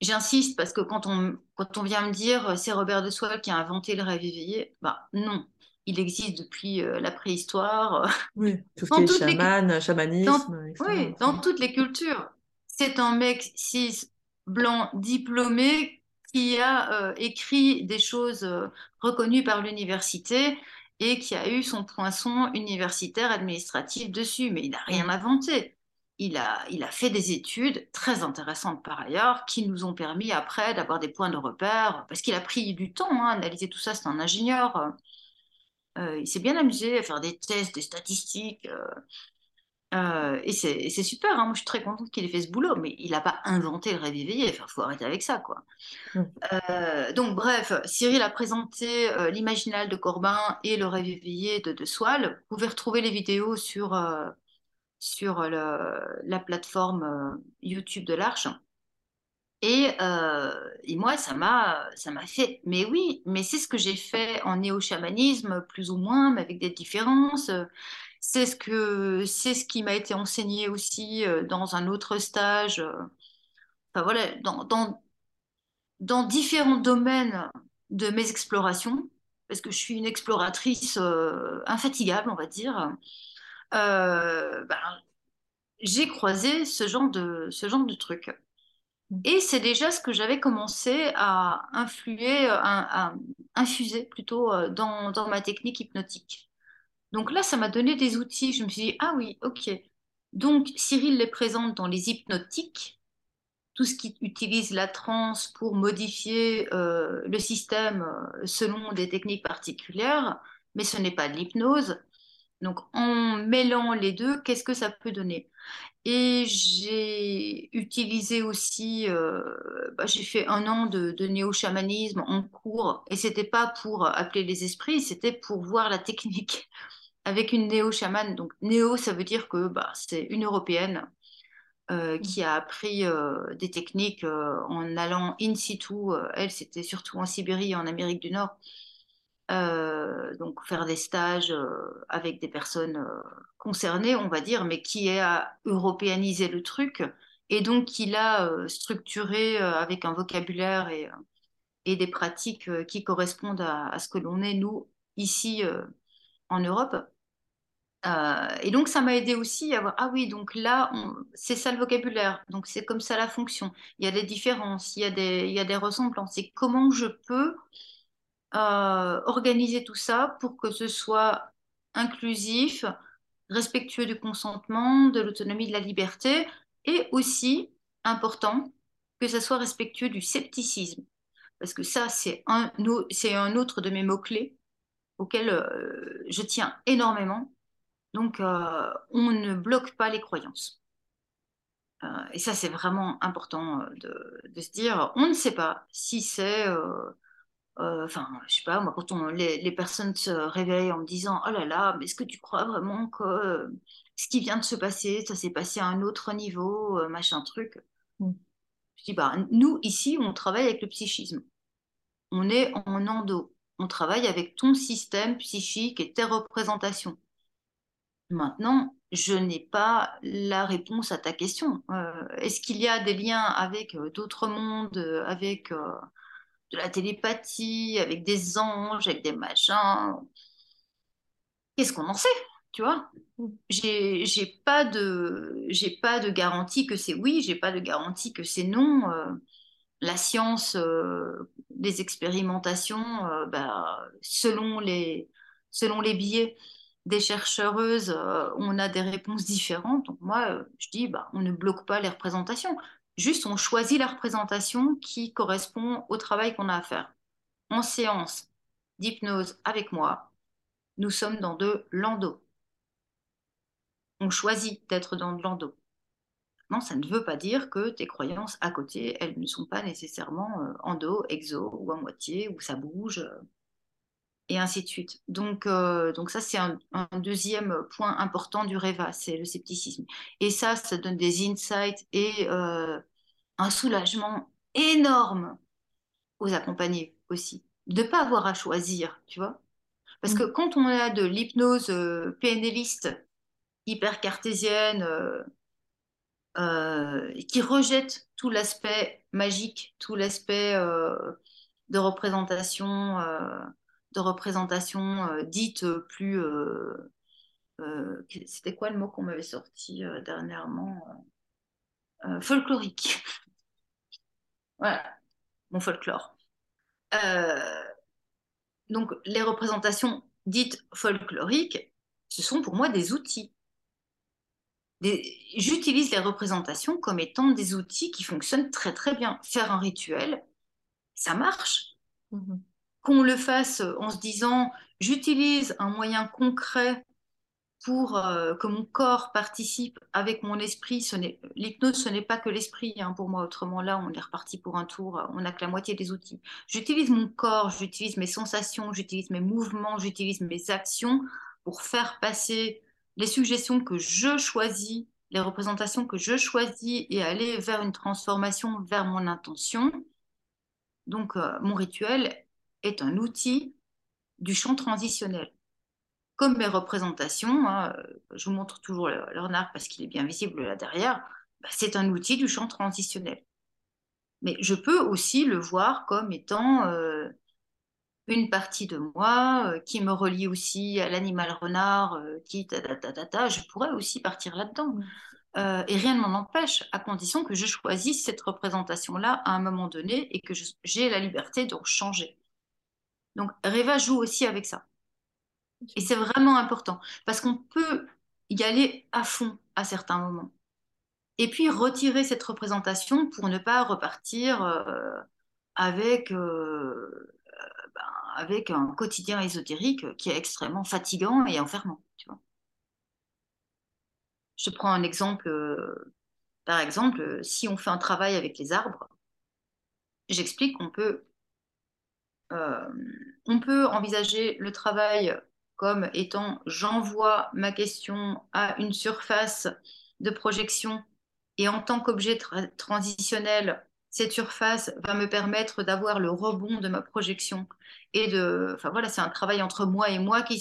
j'insiste parce que quand on, quand on vient me dire euh, c'est Robert de Soile qui a inventé le rêve éveillé, bah non, il existe depuis euh, la préhistoire, euh, Oui, tout ce qui dans est toutes les, chaman, dans, chamanisme, etc. oui, dans toutes les cultures. C'est un mec cis, blanc, diplômé qui a euh, écrit des choses euh, reconnues par l'université et qui a eu son poinçon universitaire administratif dessus, mais il n'a rien Mm. inventé. Il a, il a fait des études très intéressantes par ailleurs qui nous ont permis après d'avoir des points de repère, parce qu'il a pris du temps hein, à analyser tout ça, c'est un ingénieur. Euh, il s'est bien amusé à faire des tests, des statistiques. euh, euh, et c'est super, hein. Moi, je suis très contente qu'il ait fait ce boulot, mais il n'a pas inventé le rêve éveillé. Enfin, faut arrêter avec ça, quoi. Mm. Euh, donc, bref, Cyril a présenté euh, l'Imaginal de Corbin et le rêve éveillé de De Soile. Vous pouvez retrouver les vidéos sur, sur le- la plateforme YouTube de l'Arche. Et, et moi, ça m'a, ça m'a fait, mais oui, mais c'est ce que j'ai fait en néo-chamanisme, plus ou moins, mais avec des différences. C'est ce que, c'est ce qui m'a été enseigné aussi euh, dans un autre stage. euh, Enfin voilà, dans, dans, dans différents domaines de mes explorations, parce que je suis une exploratrice euh, infatigable, on va dire. euh, ben, j'ai croisé ce genre de, ce genre de trucs. Mm. Et c'est déjà ce que j'avais commencé à influer, à, à infuser plutôt dans, dans ma technique hypnotique. Donc là, ça m'a donné des outils. Je me suis dit, ah oui, ok. Donc Cyril les présente dans les hypnotiques, tout ce qui utilise la transe pour modifier euh, le système euh, selon des techniques particulières, mais ce n'est pas de l'hypnose. Donc en mêlant les deux, qu'est-ce que ça peut donner? Et j'ai utilisé aussi, euh, bah, j'ai fait un an de, de néo-chamanisme en cours, et c'était pas pour appeler les esprits, c'était pour voir la technique avec une néo-chamane. Donc néo, ça veut dire que bah, c'est une européenne euh, Mm. qui a appris euh, des techniques euh, en allant in situ. Elle, c'était surtout en Sibérie et en Amérique du Nord. Donc faire des stages avec des personnes concernées, on va dire, mais qui a européanisé le truc et donc qui l'a structuré avec un vocabulaire et, et des pratiques qui correspondent à, à ce que l'on est, nous, ici en Europe. Euh, et donc, ça m'a aidé aussi à voir, ah oui, donc là, c'est ça le vocabulaire, donc c'est comme ça la fonction. Il y a des différences, il y a des, il y a des ressemblances. Et comment je peux euh, organiser tout ça pour que ce soit inclusif, respectueux du consentement, de l'autonomie, de la liberté, et aussi, important, que ça soit respectueux du scepticisme. Parce que ça, c'est un, c'est un autre de mes mots-clés auquel euh, je tiens énormément. Donc, euh, on ne bloque pas les croyances. Euh, et ça, c'est vraiment important de, de, se dire, on ne sait pas si c'est euh, enfin, je sais pas, moi, quand on, les, personnes se réveillent en me disant Oh là là, mais est-ce que tu crois vraiment que euh, ce qui vient de se passer, ça s'est passé à un autre niveau, euh, machin truc? Mm. Je dis Bah, nous, ici, on travaille avec le psychisme. On est en endo. On travaille avec ton système psychique et tes représentations. Maintenant, je n'ai pas la réponse à ta question. est-ce qu'il y a des liens avec d'autres mondes, avec de la télépathie, avec des anges, avec des machins? Qu'est-ce qu'on en sait, tu vois? J'ai pas de j'ai pas de garantie que c'est oui, j'ai pas de garantie que c'est non. Euh, la science, euh, les expérimentations, euh, bah, selon les selon les biais des chercheuses, on a des réponses différentes. Donc moi, je dis, bah, on ne bloque pas les représentations. Juste, on choisit la représentation qui correspond au travail qu'on a à faire. En séance d'hypnose avec moi, nous sommes dans de l'endo. On choisit d'être dans de l'endo. Non, ça ne veut pas dire que tes croyances à côté, elles ne sont pas nécessairement euh, endo, exo ou à moitié, ou ça bouge, euh, et ainsi de suite. Donc, euh, donc ça, c'est un, deuxième point important du REVA, c'est le scepticisme. Et ça, ça donne des insights et un soulagement énorme aux accompagnés aussi, de ne pas avoir à choisir, tu vois. Parce que mm. quand on a de l'hypnose euh, PNListe, hyper cartésienne, euh, euh, qui rejette tout l'aspect magique, tout l'aspect de représentation, de représentation dite plus... C'était quoi le mot qu'on m'avait sorti dernièrement Folklorique. Voilà, mon folklore. Euh, donc, les représentations dites folkloriques, ce sont pour moi des outils. J'utilise les représentations comme étant des outils qui fonctionnent très très bien. Faire un rituel, ça marche. Mm-hmm. Qu'on le fasse en se disant, j'utilise un moyen concret pour euh, que mon corps participe avec mon esprit. L'hypnose, ce n'est pas que l'esprit hein, pour moi. Autrement, là, on est reparti pour un tour. On n'a que la moitié des outils. J'utilise mon corps, j'utilise mes sensations, j'utilise mes mouvements, j'utilise mes actions pour faire passer les suggestions que je choisis, les représentations que je choisis et aller vers une transformation, vers mon intention. Donc, euh, mon rituel est un outil du champ transitionnel comme mes représentations, hein, je vous montre toujours leur arc parce qu'il est bien visible là derrière, bah, c'est un outil du champ transitionnel. Mais je peux aussi le voir comme étant euh, une partie de moi euh, qui me relie aussi à l'animal renard, euh, qui ta, ta, ta, ta, je pourrais aussi partir là-dedans. et rien ne m'en empêche, à condition que je choisisse cette représentation-là à un moment donné et que j'ai la liberté de changer. Donc Reva joue aussi avec ça. Et c'est vraiment important parce qu'on peut y aller à fond à certains moments. Et puis retirer cette représentation pour ne pas repartir euh, avec, euh, avec un quotidien ésotérique qui est extrêmement fatigant et enfermant. Tu vois. Je prends un exemple. Euh, par exemple, si on fait un travail avec les arbres, j'explique qu'on peut, on peut envisager le travail comme étant j'envoie ma question à une surface de projection et en tant qu'objet transitionnel, cette surface va me permettre d'avoir le rebond de ma projection et de, enfin voilà, c'est un travail entre moi et moi qui,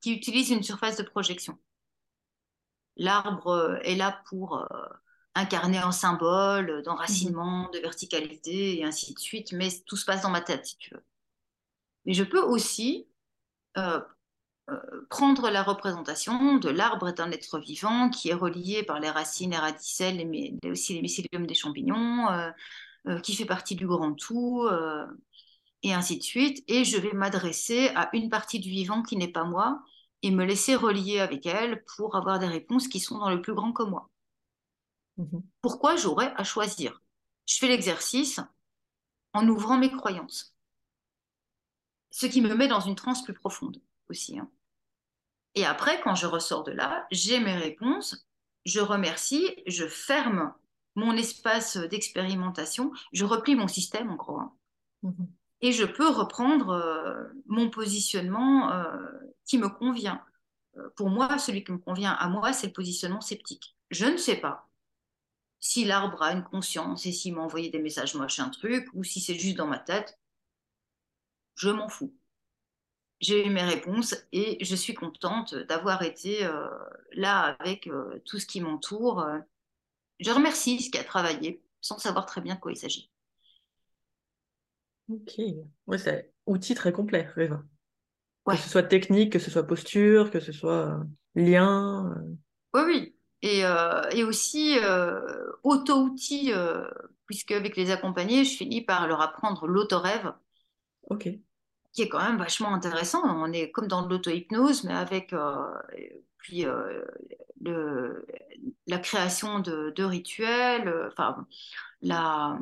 qui utilise une surface de projection. L'arbre euh, est là pour euh, incarner un symbole d'enracinement, mmh de verticalité et ainsi de suite, mais tout se passe dans ma tête si tu veux. Mais je peux aussi euh, prendre la représentation de l'arbre est un être vivant qui est relié par les racines et radicelles, mais aussi les mycéliums des champignons, euh, euh, qui fait partie du grand tout, et ainsi de suite. Et je vais m'adresser à une partie du vivant qui n'est pas moi, et me laisser relier avec elle pour avoir des réponses qui sont dans le plus grand que moi. Mhm. Pourquoi j'aurais à choisir? Je fais l'exercice en ouvrant mes croyances. Ce qui me met dans une transe plus profonde aussi. hein. Et après, quand je ressors de là, j'ai mes réponses, je remercie, je ferme mon espace d'expérimentation, je replie mon système en gros. hein. Mhm. et je peux reprendre euh, mon positionnement euh, qui me convient. Euh, pour moi, celui qui me convient à moi, c'est le positionnement sceptique. Je ne sais pas si l'arbre a une conscience et s'il m'a envoyé des messages moches, un truc, ou si c'est juste dans ma tête. Je m'en fous. J'ai eu mes réponses et je suis contente d'avoir été euh, là avec euh, tout ce qui m'entoure. Je remercie ce qui a travaillé sans savoir très bien de quoi il s'agit. Ok. Ouais, c'est outil très complet, Réva. Que ce soit technique, que ce soit posture, que ce soit euh, lien. Oui, oui. Et, euh, et aussi auto-outil, puisque avec les accompagnés, je finis par leur apprendre l'autorêve, Ok. Qui est quand même vachement intéressant. On est comme dans l'auto-hypnose, mais avec euh, puis euh, la création de, rituels, euh, enfin la,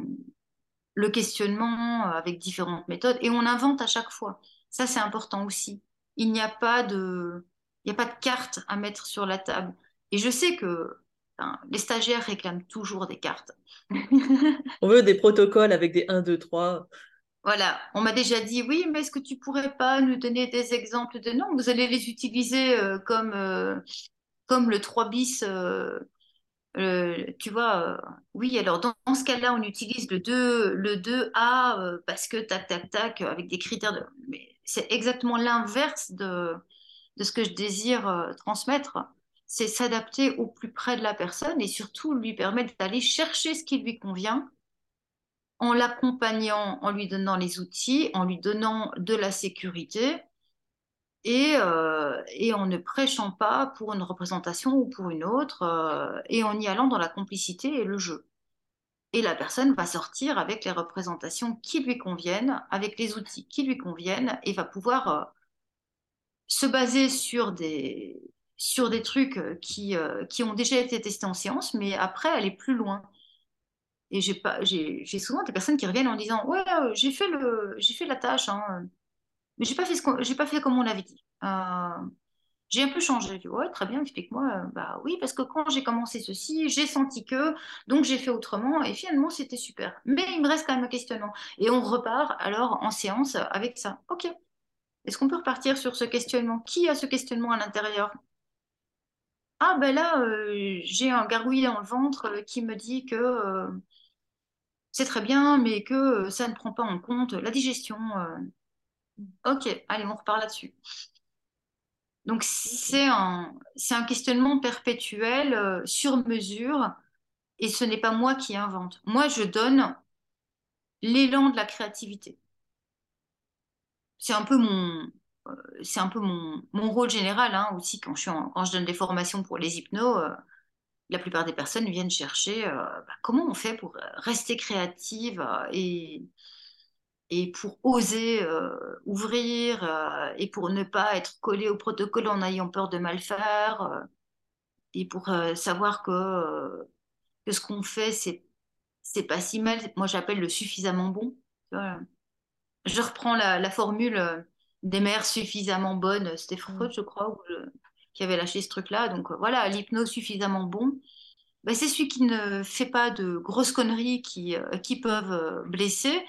le questionnement avec différentes méthodes, et on invente à chaque fois. Ça, c'est important aussi. Il n'y a pas de, de carte à mettre sur la table. Et je sais que les stagiaires réclament toujours des cartes. On veut des protocoles avec des 1, 2, 3. Voilà, on m'a déjà dit, oui, mais est-ce que tu pourrais pas nous donner des exemples de... Non, vous allez les utiliser euh, comme, euh, comme le 3 bis. euh, tu vois, oui, alors dans, ce cas-là, on utilise le 2, le 2A euh, parce que tac, tac, tac, avec des critères de... C'est exactement l'inverse de, de ce que je désire transmettre. C'est s'adapter au plus près de la personne et surtout lui permettre d'aller chercher ce qui lui convient en l'accompagnant, en lui donnant les outils, en lui donnant de la sécurité et, euh, en ne prêchant pas pour une représentation ou pour une autre, euh, et en y allant dans la complicité et le jeu. Et la personne va sortir avec les représentations qui lui conviennent, avec les outils qui lui conviennent, et va pouvoir euh, se baser sur des, sur des trucs qui, qui ont déjà été testés en séance, mais après aller plus loin. Et j'ai souvent des personnes qui reviennent en disant, ouais, euh, j'ai fait fait la tâche, hein, mais j'ai pas pas fait comme on l'avait dit. Euh, j'ai un peu changé. Je dis, ouais, très bien, explique-moi. Bah oui, parce que quand j'ai commencé ceci, j'ai senti que, donc j'ai fait autrement, et finalement c'était super. Mais il me reste quand même un questionnement. Et on repart alors en séance avec ça. Ok. Est-ce qu'on peut repartir sur ce questionnement? Qui a ce questionnement à l'intérieur? Ah ben là, euh, j'ai un gargouillis dans le ventre qui me dit que c'est très bien, mais que euh, ça ne prend pas en compte la digestion. euh. Ok, allez, on repart là-dessus. Donc c'est un, c'est un questionnement perpétuel, euh, sur mesure, et ce n'est pas moi qui invente. Moi, je donne l'élan de la créativité. C'est un peu mon, euh, c'est un peu mon, mon rôle général, hein, aussi quand je suis en- quand je donne des formations pour les hypnos. euh, la plupart des personnes viennent chercher euh, bah, comment on fait pour rester créative euh, et, et pour oser euh, ouvrir euh, et pour ne pas être collé au protocole en ayant peur de mal faire euh, et pour euh, savoir que, euh, que ce qu'on fait, c'est, c'est pas si mal. Moi, j'appelle le suffisamment bon. Je reprends la, la formule euh, des mères suffisamment bonnes. C'était Mm. Freud, je crois, ou qui avait lâché ce truc-là. Donc euh, voilà, l'hypnose suffisamment bon. Ben, c'est celui qui ne fait pas de grosses conneries qui, euh, qui peuvent euh, blesser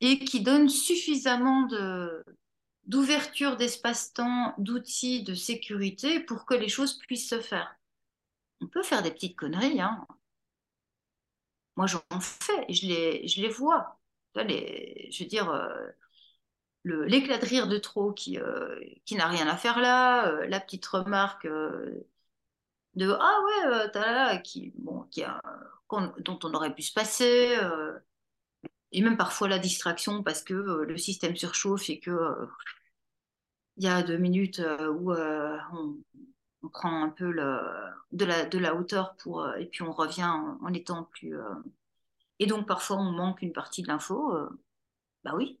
et qui donne suffisamment de, d'ouverture d'espace-temps, d'outils, de sécurité pour que les choses puissent se faire. On peut faire des petites conneries, hein. Moi, j'en fais, je les, je les vois. Les- je veux dire, l'éclat de rire de trop qui, euh, qui n'a rien à faire là, euh, la petite remarque euh, de Ah ouais, t'as là, qui, bon, qui a, dont on aurait pu se passer, et même parfois la distraction parce que le système surchauffe et que il y a deux minutes où on, on prend un peu le, de la, de la hauteur pour, et puis on revient en, en étant plus. Et donc parfois on manque une partie de l'info. bah oui,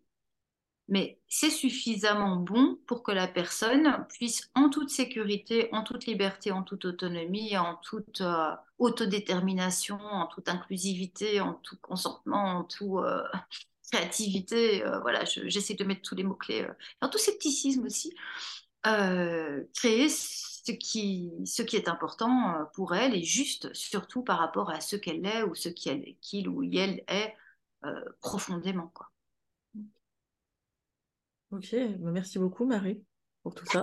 mais c'est suffisamment bon pour que la personne puisse, en toute sécurité, en toute liberté, en toute autonomie, en toute euh, autodétermination, en toute inclusivité, en tout consentement, en toute euh, créativité, euh, voilà, j'essaie de mettre tous les mots-clés, en tout scepticisme aussi, créer ce qui, ce qui est important pour elle et juste, surtout par rapport à ce qu'elle est ou ce qu'il ou elle est profondément. Quoi. Ok, bah, merci beaucoup Marie pour tout ça.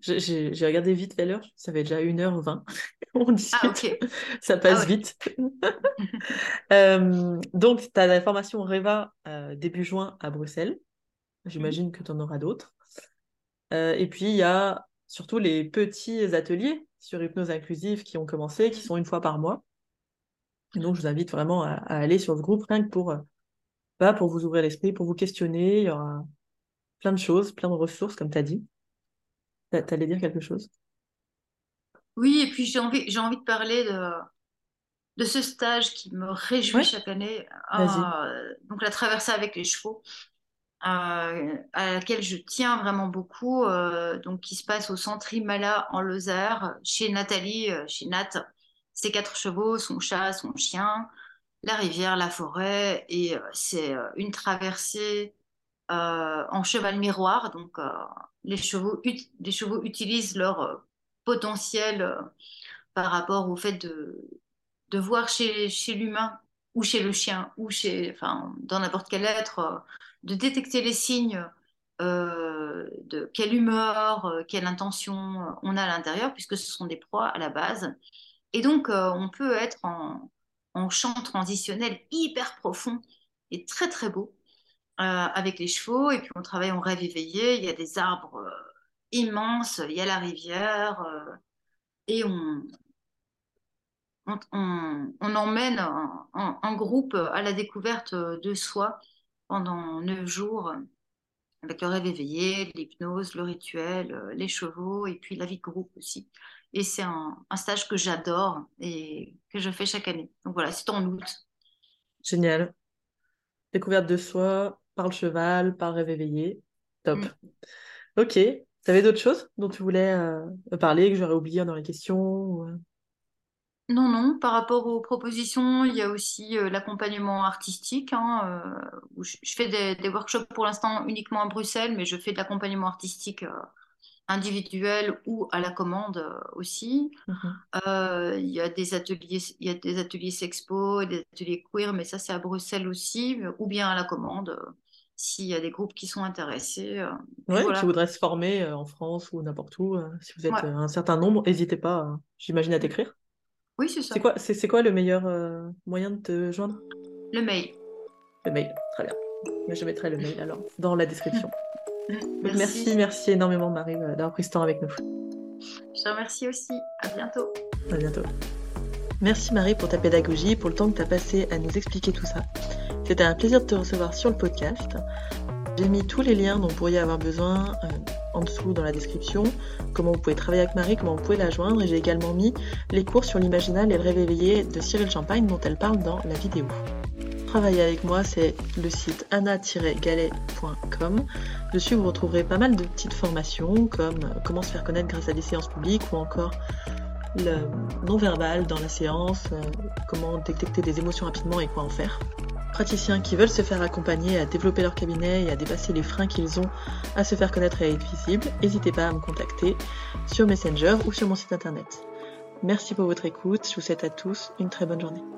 J'ai regardé vite l'heure, ça fait déjà 1h20. On discute, ah, ça passe ah vite. Euh, donc, tu as la formation REVA euh, début juin à Bruxelles. J'imagine que tu en auras d'autres. Euh, et puis, il y a surtout les petits ateliers sur hypnose inclusive qui ont commencé, qui sont une fois par mois. donc, je vous invite vraiment à, aller sur ce groupe, rien que pour, bah, pour vous ouvrir l'esprit, pour vous questionner. Il y aura plein de choses, plein de ressources, comme tu as dit. Tu allais dire quelque chose? Oui, et puis j'ai envie, j'ai envie de parler de, de ce stage qui me réjouit chaque année. Euh, donc la traversée avec les chevaux. Euh, à laquelle je tiens vraiment beaucoup, euh, donc qui se passe au centre Imala en Lozère, chez Nathalie, chez Nat. Ses quatre chevaux, son chat, son chien, la rivière, la forêt, et c'est une traversée euh, en cheval miroir. Donc, euh, les, chevaux utilisent leur euh, potentiel par rapport au fait de, voir chez, l'humain ou chez le chien ou chez, enfin, dans n'importe quel être, de détecter les signes de quelle humeur, quelle intention on a à l'intérieur, puisque ce sont des proies à la base. Et donc, on peut être en, en chant transitionnel hyper profond et très très beau. Euh, avec les chevaux, et puis on travaille en rêve éveillé. Il y a des arbres euh, immenses, il y a la rivière, euh, et on, on, emmène un, groupe à la découverte de soi pendant neuf jours, avec le rêve éveillé, l'hypnose, le rituel, les chevaux, et puis la vie de groupe aussi. Et c'est un, stage que j'adore et que je fais chaque année. Donc voilà, c'est en août. Génial. Découverte de soi, par le cheval, par le rêve éveillé. Top. Mm. Ok. Tu avais d'autres choses dont tu voulais euh, parler, que j'aurais oublié dans les questions euh? Non, non. Par rapport aux propositions, il y a aussi euh, l'accompagnement artistique. Hein, où je, fais des, workshops pour l'instant uniquement à Bruxelles, mais je fais de l'accompagnement artistique individuel ou à la commande aussi. Mm-hmm. Il y a des ateliers, il y a des ateliers sexpo, des ateliers queer, mais ça c'est à Bruxelles aussi, ou bien à la commande s'il y a des groupes qui sont intéressés. Euh, ouais, qui voudraient se former euh, en France ou n'importe où, euh, si vous êtes un certain nombre, n'hésitez pas, j'imagine, à t'écrire. Oui, c'est ça. C'est quoi, c'est, quoi le meilleur moyen de te joindre? Le mail. Le mail, très bien. Je mettrai le mail alors dans la description. merci. merci, merci énormément Marie d'avoir pris ce temps avec nous. Je te remercie aussi. À bientôt. À bientôt. Merci Marie pour ta pédagogie, pour le temps que tu as passé à nous expliquer tout ça. C'était un plaisir de te recevoir sur le podcast. J'ai mis tous les liens dont vous pourriez avoir besoin euh, en dessous dans la description, comment vous pouvez travailler avec Marie, comment vous pouvez la joindre, et j'ai également mis les cours sur l'imaginal et le rêve éveillé de Cyril Champagne dont elle parle dans la vidéo. Travailler avec moi, c'est le site anna-galet.com. Dessus, vous retrouverez pas mal de petites formations comme comment se faire connaître grâce à des séances publiques ou encore le non-verbal dans la séance, euh, comment détecter des émotions rapidement et quoi en faire praticiens qui veulent se faire accompagner à développer leur cabinet et à dépasser les freins qu'ils ont à se faire connaître et à être visibles, n'hésitez pas à me contacter sur Messenger ou sur mon site internet. Merci pour votre écoute, je vous souhaite à tous une très bonne journée.